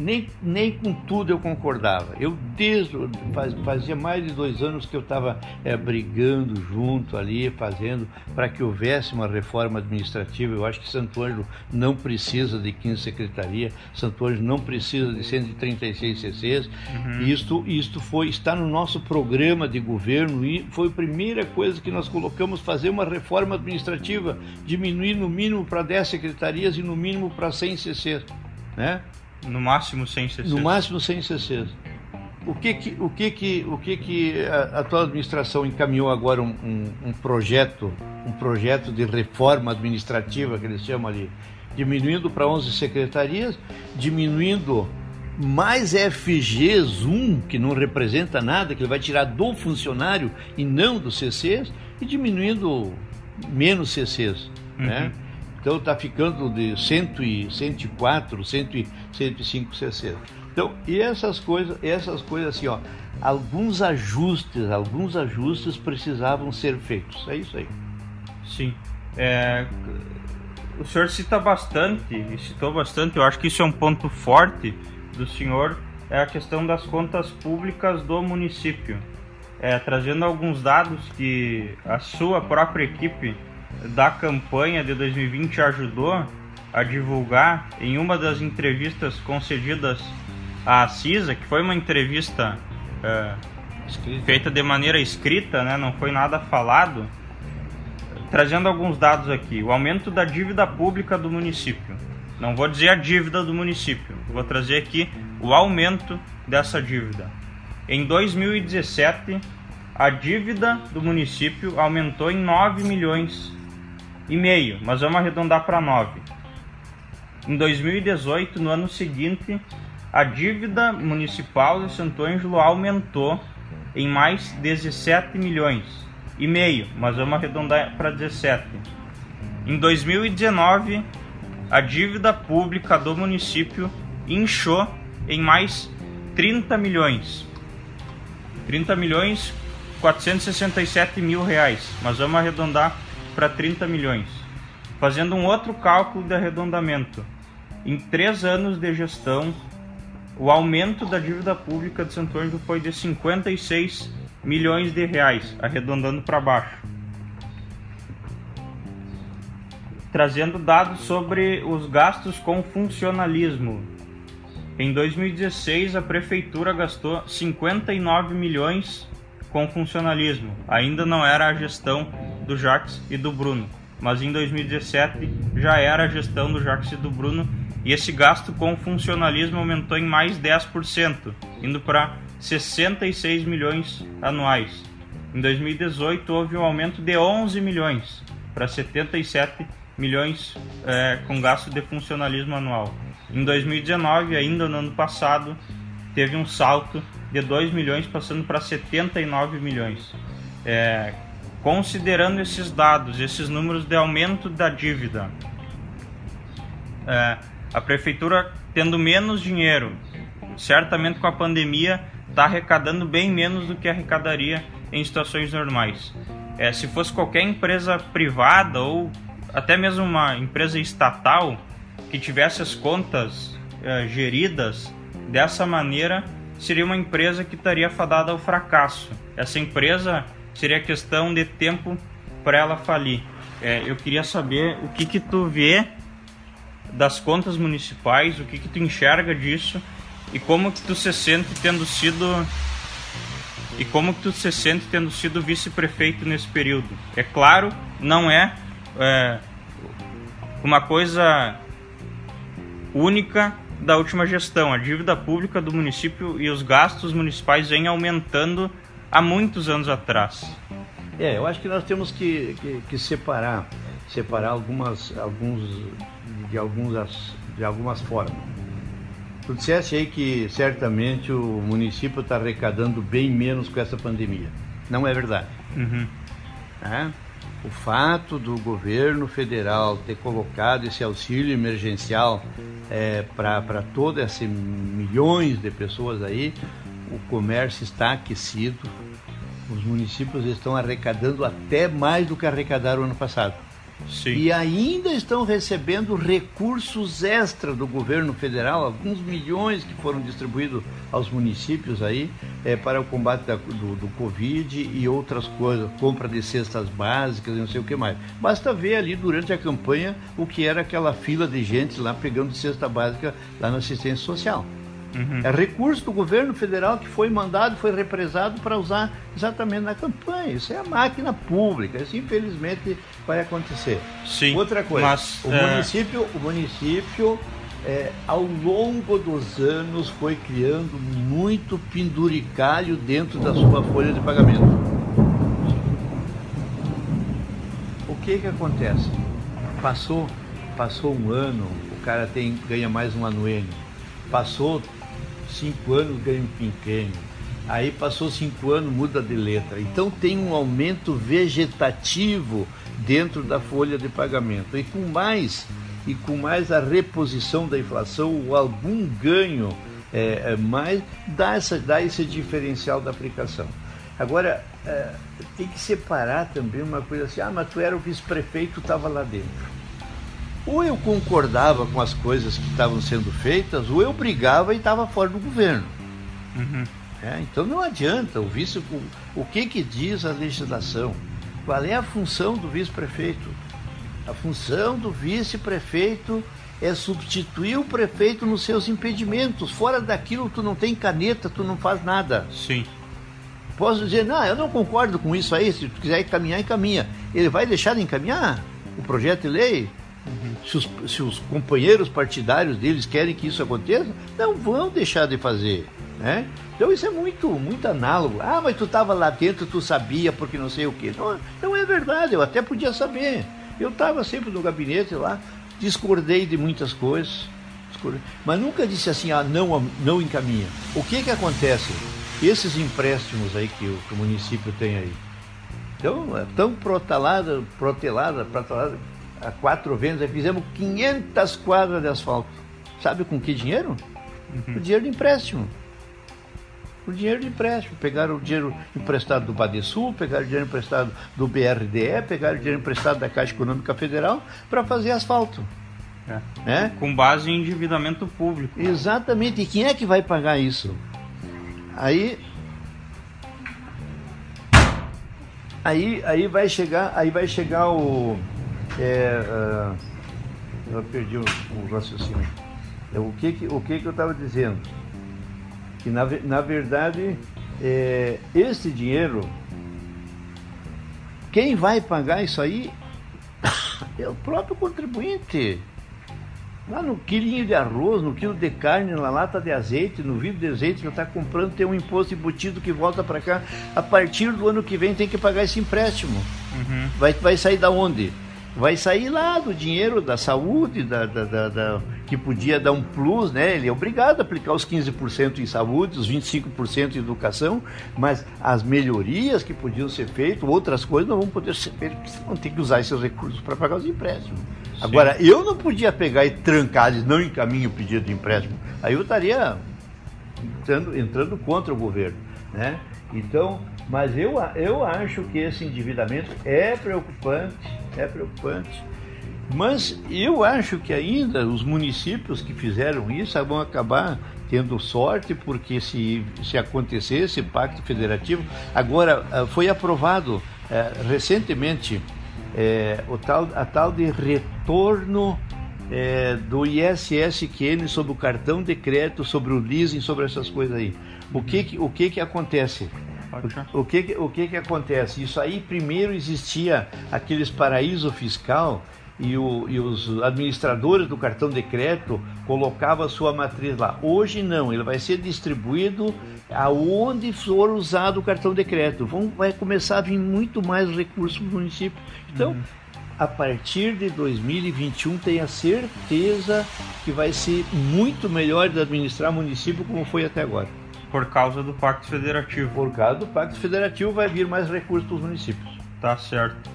nem, nem com tudo eu concordava. Eu desde faz, fazia mais de dois anos que eu estava é, brigando junto ali, fazendo para que houvesse uma reforma administrativa. Eu acho que Santo Ângelo não precisa de 15 secretarias, Santo Ângelo não precisa de 136 CCs. Uhum. Isto, isto foi está no nosso programa de governo e foi a primeira coisa que nós colocamos fazer uma reforma administrativa, diminuir no mínimo para 10 secretarias e no mínimo para 100 CCs, né? No máximo 100 cc's. No máximo 100 cc's. O que que, o que, que, o que, que a atual administração encaminhou agora um, um, um, projeto, um projeto de reforma administrativa que eles chamam ali, diminuindo para 11 secretarias, diminuindo mais FGs 1, que não representa nada, que ele vai tirar do funcionário e não dos CCs, e diminuindo menos CCs, uhum. né? Então está ficando de 100 e 104, 100 e 105 cc. Então, e essas coisas, essas coisas assim, ó, alguns ajustes, alguns ajustes precisavam ser feitos. É isso aí. Sim. É, o senhor cita bastante, citou bastante, eu acho que isso é um ponto forte do senhor, é a questão das contas públicas do município. É, trazendo alguns dados que a sua própria equipe da campanha de 2020 ajudou a divulgar em uma das entrevistas concedidas à CISA, que foi uma entrevista é, feita de maneira escrita, né, não foi nada falado, trazendo alguns dados aqui. O aumento da dívida pública do município. Não vou dizer a dívida do município, vou trazer aqui o aumento dessa dívida. Em 2017, a dívida do município aumentou em 9 milhões e meio, mas vamos arredondar para 9. Em 2018, no ano seguinte, a dívida municipal de Santo Ângelo aumentou em mais 17 milhões e meio, mas vamos arredondar para 17. Em 2019, a dívida pública do município inchou em mais 30 milhões. 30 milhões 467 mil reais, mas vamos arredondar para 30 milhões. Fazendo um outro cálculo de arredondamento, em três anos de gestão, o aumento da dívida pública de Santo Ângelo foi de 56 milhões de reais, arredondando para baixo. Trazendo dados sobre os gastos com funcionalismo. Em 2016, a prefeitura gastou 59 milhões com funcionalismo. Ainda não era a gestão do Jax e do Bruno, mas em 2017 já era a gestão do Jax e do Bruno e esse gasto com funcionalismo aumentou em mais 10%, indo para 66 milhões anuais. Em 2018 houve um aumento de 11 milhões para 77 milhões é, com gasto de funcionalismo anual. Em 2019, ainda no ano passado, teve um salto de 2 milhões passando para 79 milhões. É, considerando esses dados, esses números de aumento da dívida, é, a prefeitura tendo menos dinheiro, certamente com a pandemia está arrecadando bem menos do que arrecadaria em situações normais. É, se fosse qualquer empresa privada ou até mesmo uma empresa estatal que tivesse as contas é, geridas dessa maneira, seria uma empresa que estaria fadada ao fracasso. Essa empresa seria questão de tempo para ela falir. É, eu queria saber o que que tu vê das contas municipais, o que que tu enxerga disso e como que tu se sente tendo sido e como que tu se sente tendo sido vice-prefeito nesse período. É claro, não é, é uma coisa única da última gestão. A dívida pública do município e os gastos municipais vêm aumentando há muitos anos atrás. É, eu acho que nós temos que, que, que separar, separar algumas, alguns, de, algumas, de algumas formas. Tu disseste aí que certamente o município está arrecadando bem menos com essa pandemia. Não é verdade. Uhum. É? o fato do governo federal ter colocado esse auxílio emergencial é, para todos esses milhões de pessoas aí, o comércio está aquecido, os municípios estão arrecadando até mais do que arrecadaram ano passado. Sim. E ainda estão recebendo recursos extra do governo federal, alguns milhões que foram distribuídos aos municípios aí é, para o combate da, do, do Covid e outras coisas, compra de cestas básicas e não sei o que mais. Basta ver ali durante a campanha o que era aquela fila de gente lá pegando cesta básica lá na assistência social. Uhum. É recurso do governo federal que foi mandado, foi represado para usar exatamente na campanha. Isso é a máquina pública. Isso infelizmente vai acontecer. Sim. Outra coisa, mas, o é... município, o município é, ao longo dos anos foi criando muito penduricalho dentro da sua folha de pagamento. O que que acontece? Passou, passou um ano, o cara tem ganha mais um anuênio. Passou cinco anos ganha um quinquênio. Aí passou cinco anos, muda de letra. Então tem um aumento vegetativo dentro da folha de pagamento. E com mais, e com mais a reposição da inflação ou algum ganho é, é, mais, dá, essa, dá esse diferencial da aplicação. Agora, é, tem que separar também uma coisa assim, ah, mas tu era o vice-prefeito, estava lá dentro ou eu concordava com as coisas que estavam sendo feitas, ou eu brigava e estava fora do governo. Uhum. É, então não adianta o vice. O, o que, que diz a legislação? Qual é a função do vice-prefeito? A função do vice-prefeito é substituir o prefeito nos seus impedimentos. Fora daquilo, tu não tem caneta, tu não faz nada. Sim. Posso dizer, não, eu não concordo com isso aí, se tu quiser encaminhar, encaminha. Ele vai deixar de encaminhar o projeto de lei? Se, os, se os companheiros partidários deles querem que isso aconteça, não vão deixar de fazer. Né? Então isso é muito, muito análogo. Ah, mas tu estava lá dentro, tu sabia porque não sei o quê. Não, não é verdade, eu até podia saber. Eu estava sempre no gabinete lá, discordei de muitas coisas, mas nunca disse assim, ah, não, não encaminha. O que que acontece? Esses empréstimos aí que o, que o município tem aí, então, é tão protelada, protelada, protelada há quatro vezes, fizemos 500 quadras de asfalto. Sabe com que dinheiro? Uhum. O dinheiro de empréstimo. O dinheiro de empréstimo. Pegaram o dinheiro emprestado do Badesul, pegaram o dinheiro emprestado do BRDE, pegaram o dinheiro emprestado da Caixa Econômica Federal para fazer asfalto. É. É? Com base em endividamento público. Exatamente. E quem é que vai pagar isso? Aí aí, aí vai chegar aí vai chegar o é, uh, eu perdi o, o raciocínio é, o que que o que que eu estava dizendo que na, na verdade é, esse dinheiro quem vai pagar isso aí é o próprio contribuinte Lá no quilinho de arroz, no quilo de carne, na lata de azeite, no vidro de azeite que está comprando, tem um imposto embutido que volta para cá. A partir do ano que vem tem que pagar esse empréstimo. Uhum. Vai, vai sair da onde? Vai sair lá do dinheiro da saúde, da, da, da, da que podia dar um plus, né? Ele é obrigado a aplicar os 15% em saúde, os 25% em educação, mas as melhorias que podiam ser feitas, outras coisas não vão poder ser feitas, porque vão ter que usar esses recursos para pagar os empréstimos. Sim. Agora, eu não podia pegar e trancar, eles não encaminham o pedido de empréstimo. Aí eu estaria entrando, entrando contra o governo, né? Então, mas eu, eu acho que esse endividamento é preocupante, é preocupante. Mas eu acho que ainda os municípios que fizeram isso vão acabar tendo sorte, porque se, se acontecer esse pacto federativo, agora ah, foi aprovado é, recentemente é, o tal, a tal de retorno é, do ISSQN sobre o cartão de crédito, sobre o leasing, sobre essas coisas aí. O que, o que, que acontece? O, o, que, o que, que acontece? Isso aí primeiro existia aqueles paraíso fiscal e, o, e, os administradores do cartão de crédito colocavam a sua matriz lá. Hoje não, ele vai ser distribuído aonde for usado o cartão de crédito. Vão, vai começar a vir muito mais recursos para o município. Então, uhum. a partir de 2021, tenha certeza que vai ser muito melhor de administrar município como foi até agora. Por causa do Pacto Federativo. Por causa do Pacto Federativo vai vir mais recursos para os municípios. Tá certo.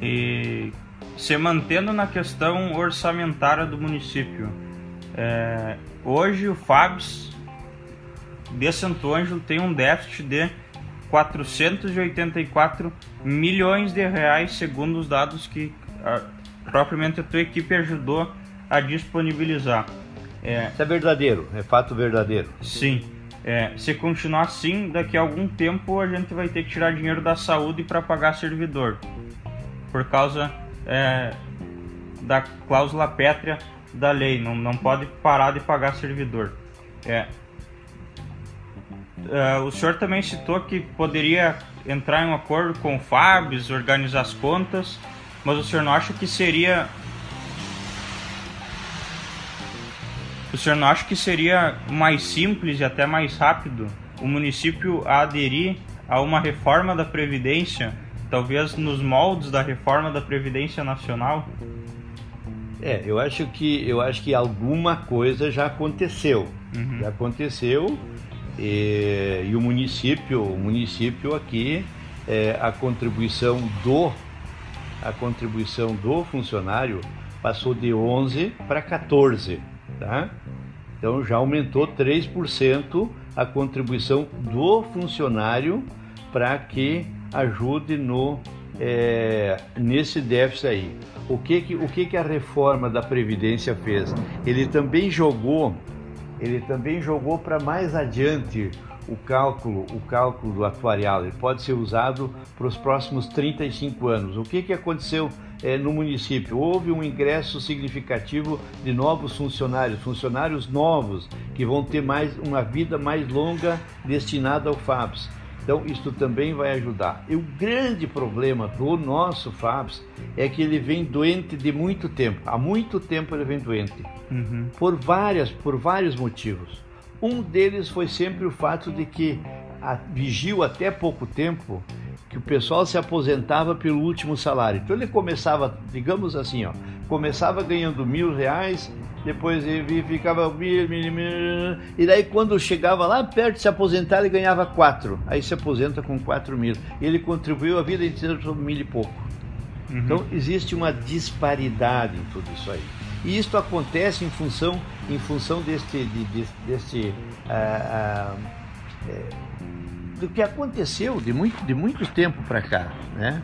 E se mantendo na questão orçamentária do município, é, hoje o FABS de Santo Ângelo tem um déficit de 484 milhões de reais, segundo os dados que a, propriamente a tua equipe ajudou a disponibilizar. É, Isso é verdadeiro, é fato verdadeiro. Sim. É, se continuar assim, daqui a algum tempo a gente vai ter que tirar dinheiro da saúde para pagar servidor. Por causa é, da cláusula pétrea da lei, não, não pode parar de pagar servidor. É, é, o senhor também citou que poderia entrar em um acordo com o FABs, organizar as contas, mas o senhor não acha que seria O senhor não acha que seria mais simples e até mais rápido o município aderir a uma reforma da Previdência, talvez nos moldes da reforma da Previdência Nacional? É, eu acho que eu acho que alguma coisa já aconteceu. Uhum. Já aconteceu e, e, o município, o município aqui, é, a contribuição do a contribuição do funcionário passou de 11 para 14 Tá? Então já aumentou 3% a contribuição do funcionário para que ajude no é, nesse déficit aí. O que que, o que que a reforma da Previdência fez? Ele também jogou, ele também jogou para mais adiante o cálculo, o cálculo atuarial. Ele pode ser usado para os próximos 35 anos. O que que aconteceu é, no município. Houve um ingresso significativo de novos funcionários, funcionários novos que vão ter mais uma vida mais longa destinada ao FAPS. Então, isso também vai ajudar. E o grande problema do nosso FAPS é que ele vem doente de muito tempo. Há muito tempo ele vem doente. Uhum. Por, várias, por vários motivos. Um deles foi sempre o fato de que a Vigil, até pouco tempo, que o pessoal se aposentava pelo último salário. Então ele começava, digamos assim, ó, começava ganhando mil reais, depois ele ficava mil, mil, mil, e daí quando chegava lá perto de se aposentar ele ganhava quatro, aí se aposenta com quatro mil. Ele contribuiu a vida inteira sobre mil e pouco. Uhum. Então existe uma disparidade em tudo isso aí. E isto acontece em função em função deste, de, de, deste ah, é, do que aconteceu de muito, de muito tempo para cá, né?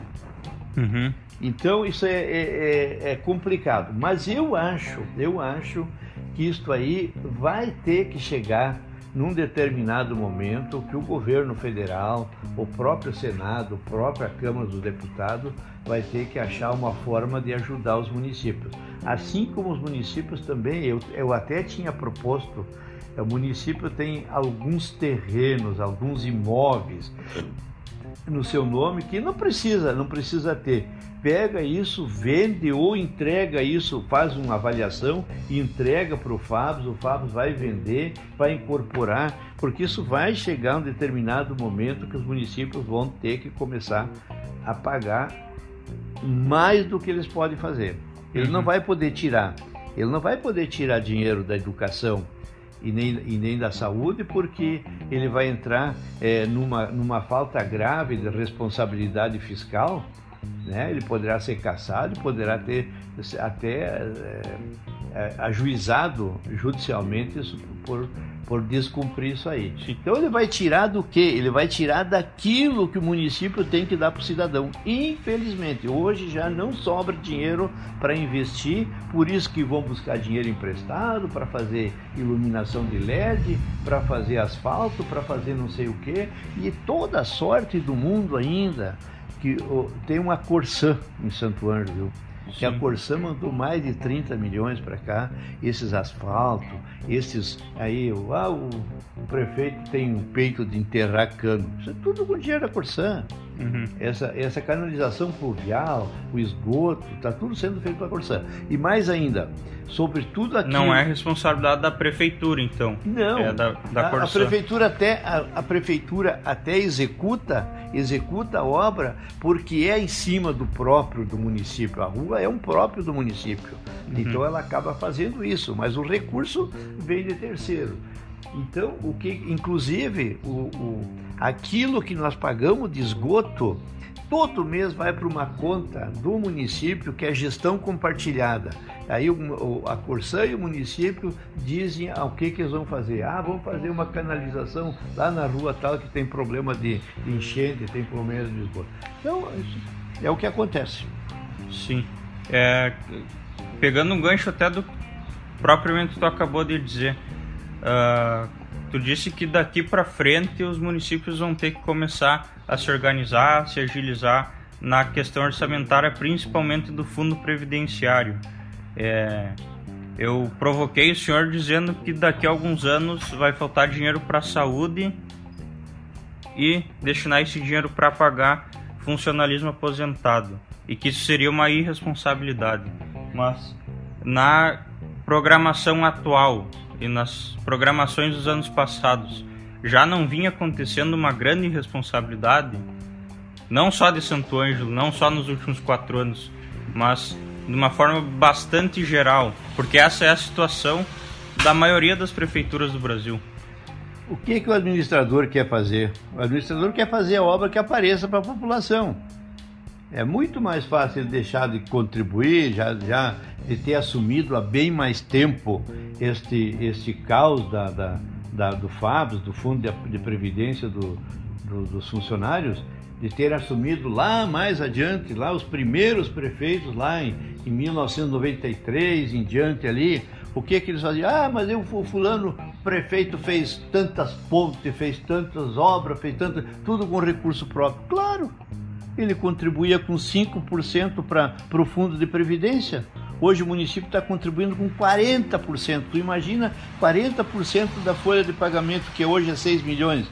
Uhum. Então isso é, é, é, é, complicado. Mas eu acho, eu acho que isto aí vai ter que chegar num determinado momento que o governo federal, o próprio Senado, a própria Câmara dos Deputados vai ter que achar uma forma de ajudar os municípios. Assim como os municípios também, eu, eu até tinha proposto, o município tem alguns terrenos, alguns imóveis no seu nome que não precisa, não precisa ter pega isso, vende ou entrega isso, faz uma avaliação e entrega para o Fábio, o Fábio vai vender, vai incorporar, porque isso vai chegar um determinado momento que os municípios vão ter que começar a pagar mais do que eles podem fazer. Ele uhum. não vai poder tirar, ele não vai poder tirar dinheiro da educação e nem, e nem da saúde, porque ele vai entrar é, numa, numa falta grave de responsabilidade fiscal né? Ele poderá ser caçado, poderá ter até é, é, ajuizado judicialmente isso por, por descumprir isso aí. Então ele vai tirar do que? Ele vai tirar daquilo que o município tem que dar para o cidadão. Infelizmente, hoje já não sobra dinheiro para investir, por isso que vão buscar dinheiro emprestado para fazer iluminação de LED, para fazer asfalto, para fazer não sei o que, e toda a sorte do mundo ainda que oh, tem uma Corsã em Santo Ângelo, viu? Que a Corsã mandou mais de 30 milhões para cá, esses asfaltos, esses aí, ah, o, o, prefeito tem um peito de enterrar cano. Isso é tudo com dinheiro da Corsã. Uhum. Essa, essa canalização fluvial, o esgoto, está tudo sendo feito pela Corsã. E mais ainda, sobre tudo aquilo... Não é responsabilidade da prefeitura, então. Não. É da, da a, a, prefeitura até a, a, prefeitura até executa executa a obra porque é em cima do próprio do município. A rua é um próprio do município. Uhum. Então ela acaba fazendo isso, mas o recurso vem de terceiro. Então, o que, inclusive, o, o, aquilo que nós pagamos de esgoto, todo mês vai para uma conta do município que é gestão compartilhada. Aí o, a Corsã e o município dizem o que, que eles vão fazer. Ah, vamos fazer uma canalização lá na rua tal que tem problema de, de enchente, tem problema de esgoto. Então, é o que acontece. Sim. É, pegando um gancho até do propriamente tu acabou de dizer. Uh, tu disse que daqui para frente os municípios vão ter que começar a se organizar, se agilizar na questão orçamentária, principalmente do fundo previdenciário. É, eu provoquei o senhor dizendo que daqui a alguns anos vai faltar dinheiro para a saúde e destinar esse dinheiro para pagar funcionalismo aposentado e que isso seria uma irresponsabilidade. Mas na programação atual e nas programações dos anos passados já não vinha acontecendo uma grande irresponsabilidade, não só de Santo Ângelo, não só nos últimos quatro anos, mas de uma forma bastante geral, porque essa é a situação da maioria das prefeituras do Brasil. O que, que o administrador quer fazer? O administrador quer fazer a obra que apareça para a população. É muito mais fácil deixar de contribuir, já, já de ter assumido há bem mais tempo este, este caos da, da, da do FABS, do Fundo de, de Previdência do, do, dos Funcionários, de ter assumido lá mais adiante, lá os primeiros prefeitos, lá em, em 1993 em diante ali, o que que eles faziam? Ah, mas eu, o fulano prefeito fez tantas pontes, fez tantas obras, fez tantas, tudo com recurso próprio. Claro, ele contribuía com 5% para o fundo de previdência. Hoje o município está contribuindo com 40%. Tu imagina 40% da folha de pagamento, que hoje é 6 milhões.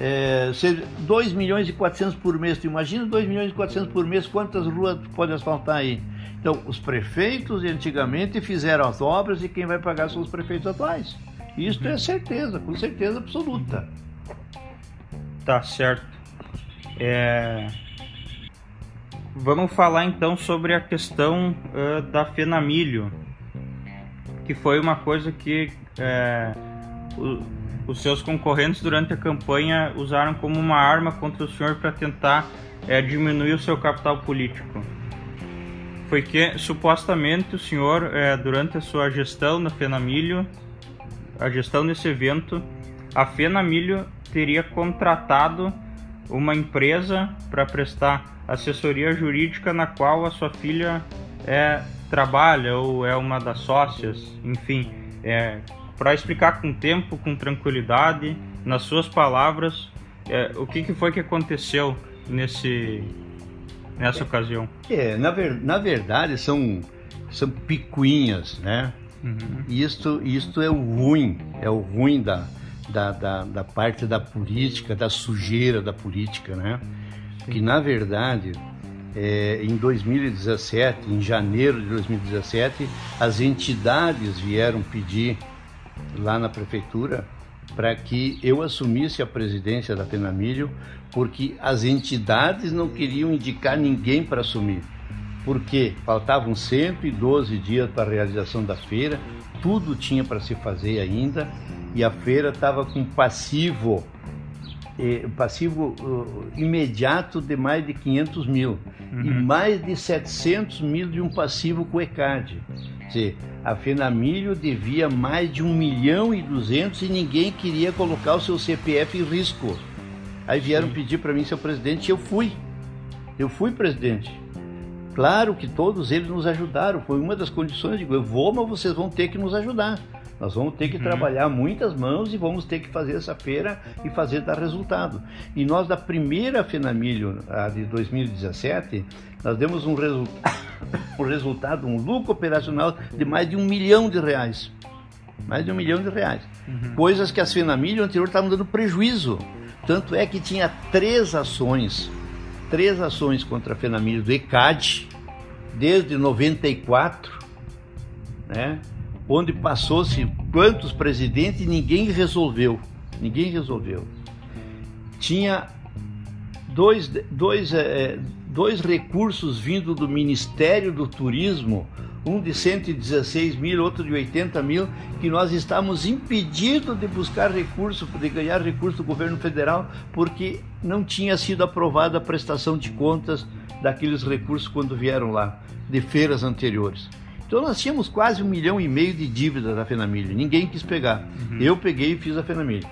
É, 2 milhões e 400 por mês. Tu imagina 2 milhões e 400 por mês, quantas ruas pode asfaltar aí? Então, os prefeitos antigamente fizeram as obras e quem vai pagar são os prefeitos atuais. Isso é certeza, com certeza absoluta. Tá certo. É... Vamos falar então sobre a questão uh, da Fenamilho, que foi uma coisa que o, os seus concorrentes durante a campanha usaram como uma arma contra o senhor para tentar diminuir o seu capital político. foi que supostamente o senhor, durante a sua gestão na Fenamilho, a gestão desse evento, a Fenamilho teria contratado uma empresa para prestar assessoria jurídica na qual a sua filha é, trabalha ou é uma das sócias, enfim, é, para explicar com tempo, com tranquilidade, nas suas palavras, é, o que, que foi que aconteceu nesse nessa ocasião? É, na, ver, na verdade são são picuinhas, né? Uhum. Isto, isto é o ruim, é o ruim da, da, da, da, parte da política, da sujeira da política, né? Sim. Que na verdade, é, em 2017, em janeiro de 2017, as entidades vieram pedir lá na prefeitura para que eu assumisse a presidência da Penamilho, porque as entidades não queriam indicar ninguém para assumir porque faltavam 112 dias para a realização da feira, tudo tinha para se fazer ainda e a feira estava com passivo eh, passivo uh, imediato de mais de 500 mil uhum. e mais de 700 mil de um passivo com ECAD. Quer a Fenamilho devia mais de 1 milhão e 200 e ninguém queria colocar o seu CPF em risco. Aí vieram Sim. pedir para mim, seu presidente, e eu fui. Eu fui presidente. Claro que todos eles nos ajudaram, foi uma das condições. Digo, eu vou, mas vocês vão ter que nos ajudar. Nós vamos ter que uhum. trabalhar muitas mãos e vamos ter que fazer essa feira e fazer dar resultado. E nós, da primeira Fenamilho a de 2017, nós demos um, resu um resultado, um lucro operacional de mais de um milhão de reais. Mais de um milhão de reais. Uhum. Coisas que as Fenamilho anterior estavam dando prejuízo. Tanto é que tinha três ações três ações contra a Fenamilho do ECAD, desde 94, né? onde passou-se quantos presidentes e ninguém resolveu. Ninguém resolveu. Tinha dois, dois, é, dois recursos vindo do Ministério do Turismo um de 116 mil, outro de 80 mil, que nós estamos impedidos de buscar recurso, de ganhar recurso do governo federal, porque não tinha sido aprovada a prestação de contas daqueles recursos quando vieram lá, de feiras anteriores. Então nós tínhamos quase um milhão e meio de dívidas da Fenamilho, ninguém quis pegar. Uhum. Eu peguei e fiz a Fenamilho.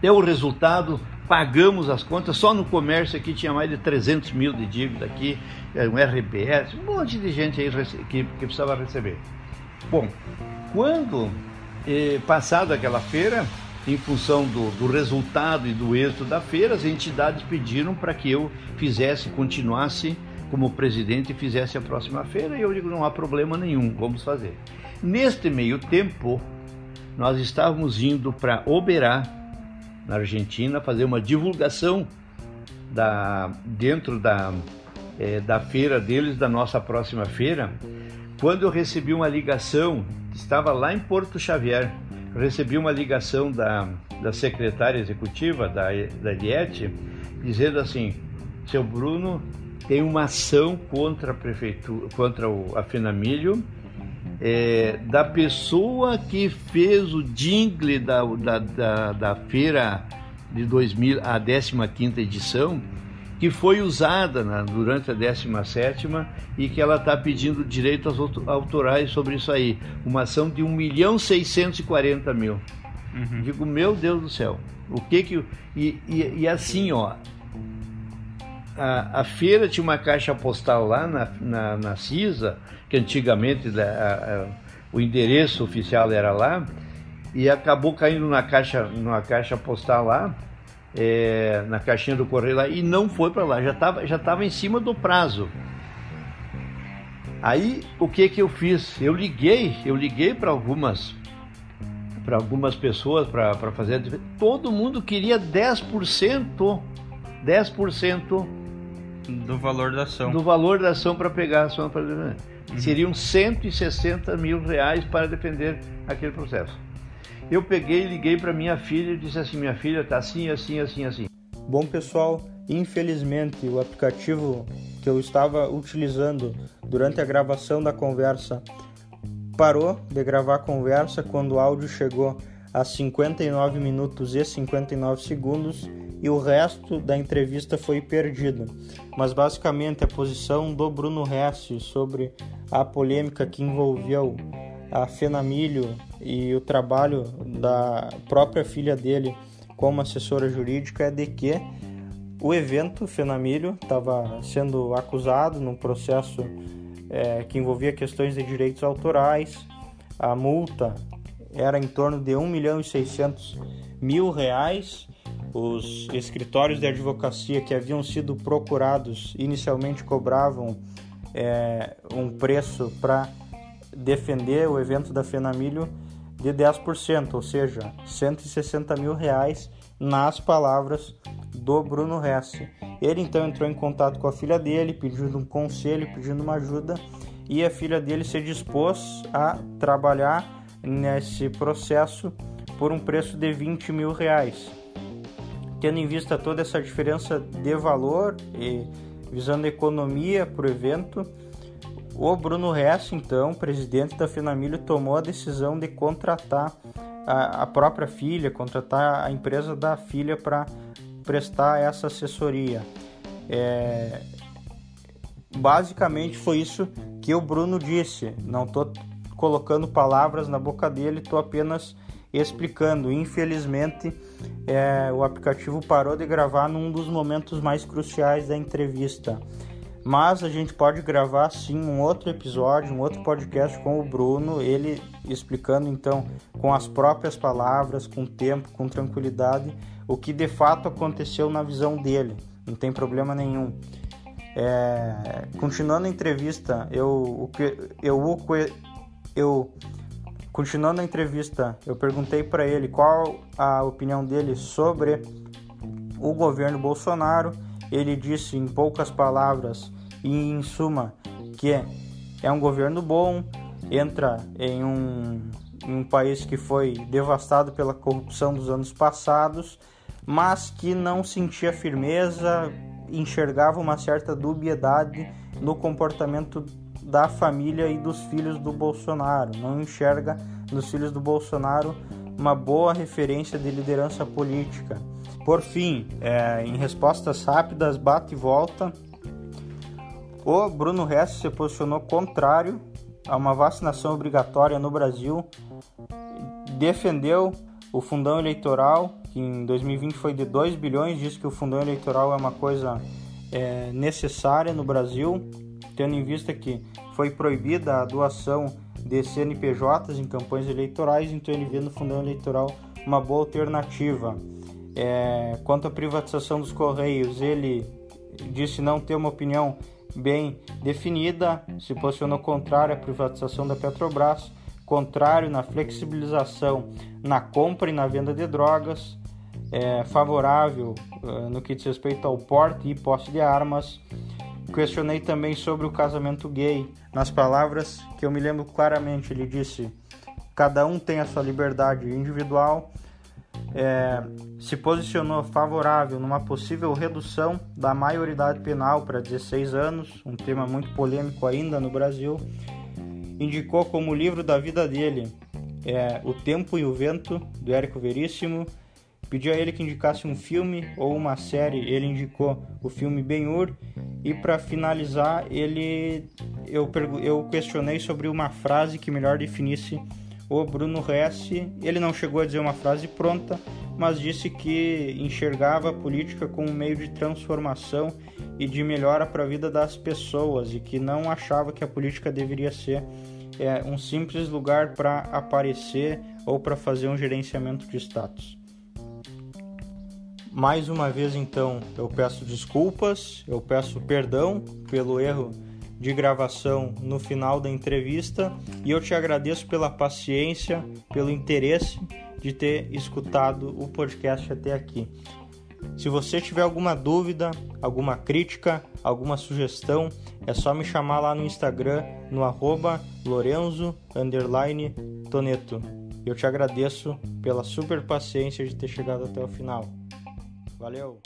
Deu o resultado, pagamos as contas, só no comércio aqui tinha mais de 300 mil de dívida aqui, é, um RBS, um monte de gente aí que, que precisava receber. Bom, quando eh, passado aquela feira, em função do, do, resultado e do êxito da feira, as entidades pediram para que eu fizesse, continuasse como presidente e fizesse a próxima feira, e eu digo, não há problema nenhum, vamos fazer. Neste meio tempo, nós estávamos indo para Oberá, na Argentina, fazer uma divulgação da, dentro da, é, da feira deles, da nossa próxima feira. Quando eu recebi uma ligação, estava lá em Porto Xavier, recebi uma ligação da, da secretária executiva da, da Diete, dizendo assim: seu Bruno tem uma ação contra a prefeitura, contra o, a Fenamilho é, da pessoa que fez o jingle da, da, da, da feira de 2000, a 15 edição, que foi usada durante a 17 e que ela está pedindo direitos autorais sobre isso aí. Uma ação de 1 milhão 640 mil. Uhum. Digo, meu Deus do céu, o que que. E, e, e assim, ó, a, a, feira tinha uma caixa postal lá na, na, na CISA, que antigamente a, a, o endereço oficial era lá, e acabou caindo na caixa, numa caixa postal lá, é, na caixinha do correio lá, e não foi para lá, já estava já tava em cima do prazo. Aí o que que eu fiz? Eu liguei, eu liguei para algumas para algumas pessoas para fazer. Todo mundo queria 10%. 10% do valor da ação. Do valor da ação para pegar a ação para defender. Uhum. Seriam 160 mil reais para defender aquele processo. Eu peguei, liguei para minha filha e disse assim: minha filha está assim, assim, assim, assim. Bom, pessoal, infelizmente o aplicativo que eu estava utilizando durante a gravação da conversa parou de gravar a conversa quando o áudio chegou a 59 minutos e 59 segundos e o resto da entrevista foi perdido. Mas basicamente a posição do Bruno Hess sobre a polêmica que envolveu a Fenamilho e o trabalho da própria filha dele como assessora jurídica é de que o evento Fenamilho estava sendo acusado num processo é, que envolvia questões de direitos autorais. A multa era em torno de 1 milhão e 600 mil reais. Os escritórios de advocacia que haviam sido procurados inicialmente cobravam é, um preço para defender o evento da Fenamilho de 10%, ou seja, 160 mil reais nas palavras do Bruno Hesse. Ele então entrou em contato com a filha dele, pedindo um conselho, pedindo uma ajuda, e a filha dele se dispôs a trabalhar nesse processo por um preço de 20 mil reais. Tendo em vista toda essa diferença de valor e visando economia para o evento, o Bruno Hess, então, presidente da Finamilho, tomou a decisão de contratar a, a própria filha, contratar a empresa da filha para prestar essa assessoria. É, basicamente foi isso que o Bruno disse. Não estou colocando palavras na boca dele, estou apenas explicando. Infelizmente, é, o aplicativo parou de gravar num dos momentos mais cruciais da entrevista. Mas a gente pode gravar sim um outro episódio, um outro podcast com o Bruno, ele explicando então com as próprias palavras, com tempo, com tranquilidade, o que de fato aconteceu na visão dele. Não tem problema nenhum. É, continuando a entrevista, eu, eu, eu, eu continuando a entrevista, eu perguntei para ele qual a opinião dele sobre o governo Bolsonaro. Ele disse em poucas palavras e em suma que é, é um governo bom, entra em um, em um país que foi devastado pela corrupção dos anos passados, mas que não sentia firmeza, enxergava uma certa dubiedade no comportamento da família e dos filhos do Bolsonaro. Não enxerga nos filhos do Bolsonaro uma boa referência de liderança política. Por fim, é, em respostas rápidas, bate e volta, o Bruno Hess se posicionou contrário a uma vacinação obrigatória no Brasil, defendeu o fundão eleitoral, que em 2020 foi de 2 bilhões, disse que o fundão eleitoral é uma coisa é, necessária no Brasil, tendo em vista que foi proibida a doação de CNPJs em campanhas eleitorais, então ele vê no fundão eleitoral uma boa alternativa. É, quanto à privatização dos Correios, ele disse não ter uma opinião bem definida, se posicionou contrário à privatização da Petrobras, contrário na flexibilização na compra e na venda de drogas, é, favorável uh, no que diz respeito ao porte e posse de armas. Questionei também sobre o casamento gay. Nas palavras que eu me lembro claramente, ele disse: cada um tem a sua liberdade individual é, se posicionou favorável numa possível redução da maioridade penal para 16 anos, um tema muito polêmico ainda no Brasil. Indicou como livro da vida dele é, O Tempo e o Vento, do Érico Veríssimo. Pediu a ele que indicasse um filme ou uma série, ele indicou o filme Ben-Hur. E para finalizar, ele eu, eu questionei sobre uma frase que melhor definisse o Bruno Hesse, ele não chegou a dizer uma frase pronta, mas disse que enxergava a política como um meio de transformação e de melhora para a vida das pessoas e que não achava que a política deveria ser é, um simples lugar para aparecer ou para fazer um gerenciamento de status. Mais uma vez, então, eu peço desculpas, eu peço perdão pelo erro de gravação no final da entrevista e eu te agradeço pela paciência, pelo interesse de ter escutado o podcast até aqui. Se você tiver alguma dúvida, alguma crítica, alguma sugestão, é só me chamar lá no Instagram no arroba. Eu te agradeço pela super paciência de ter chegado até o final. Valeu!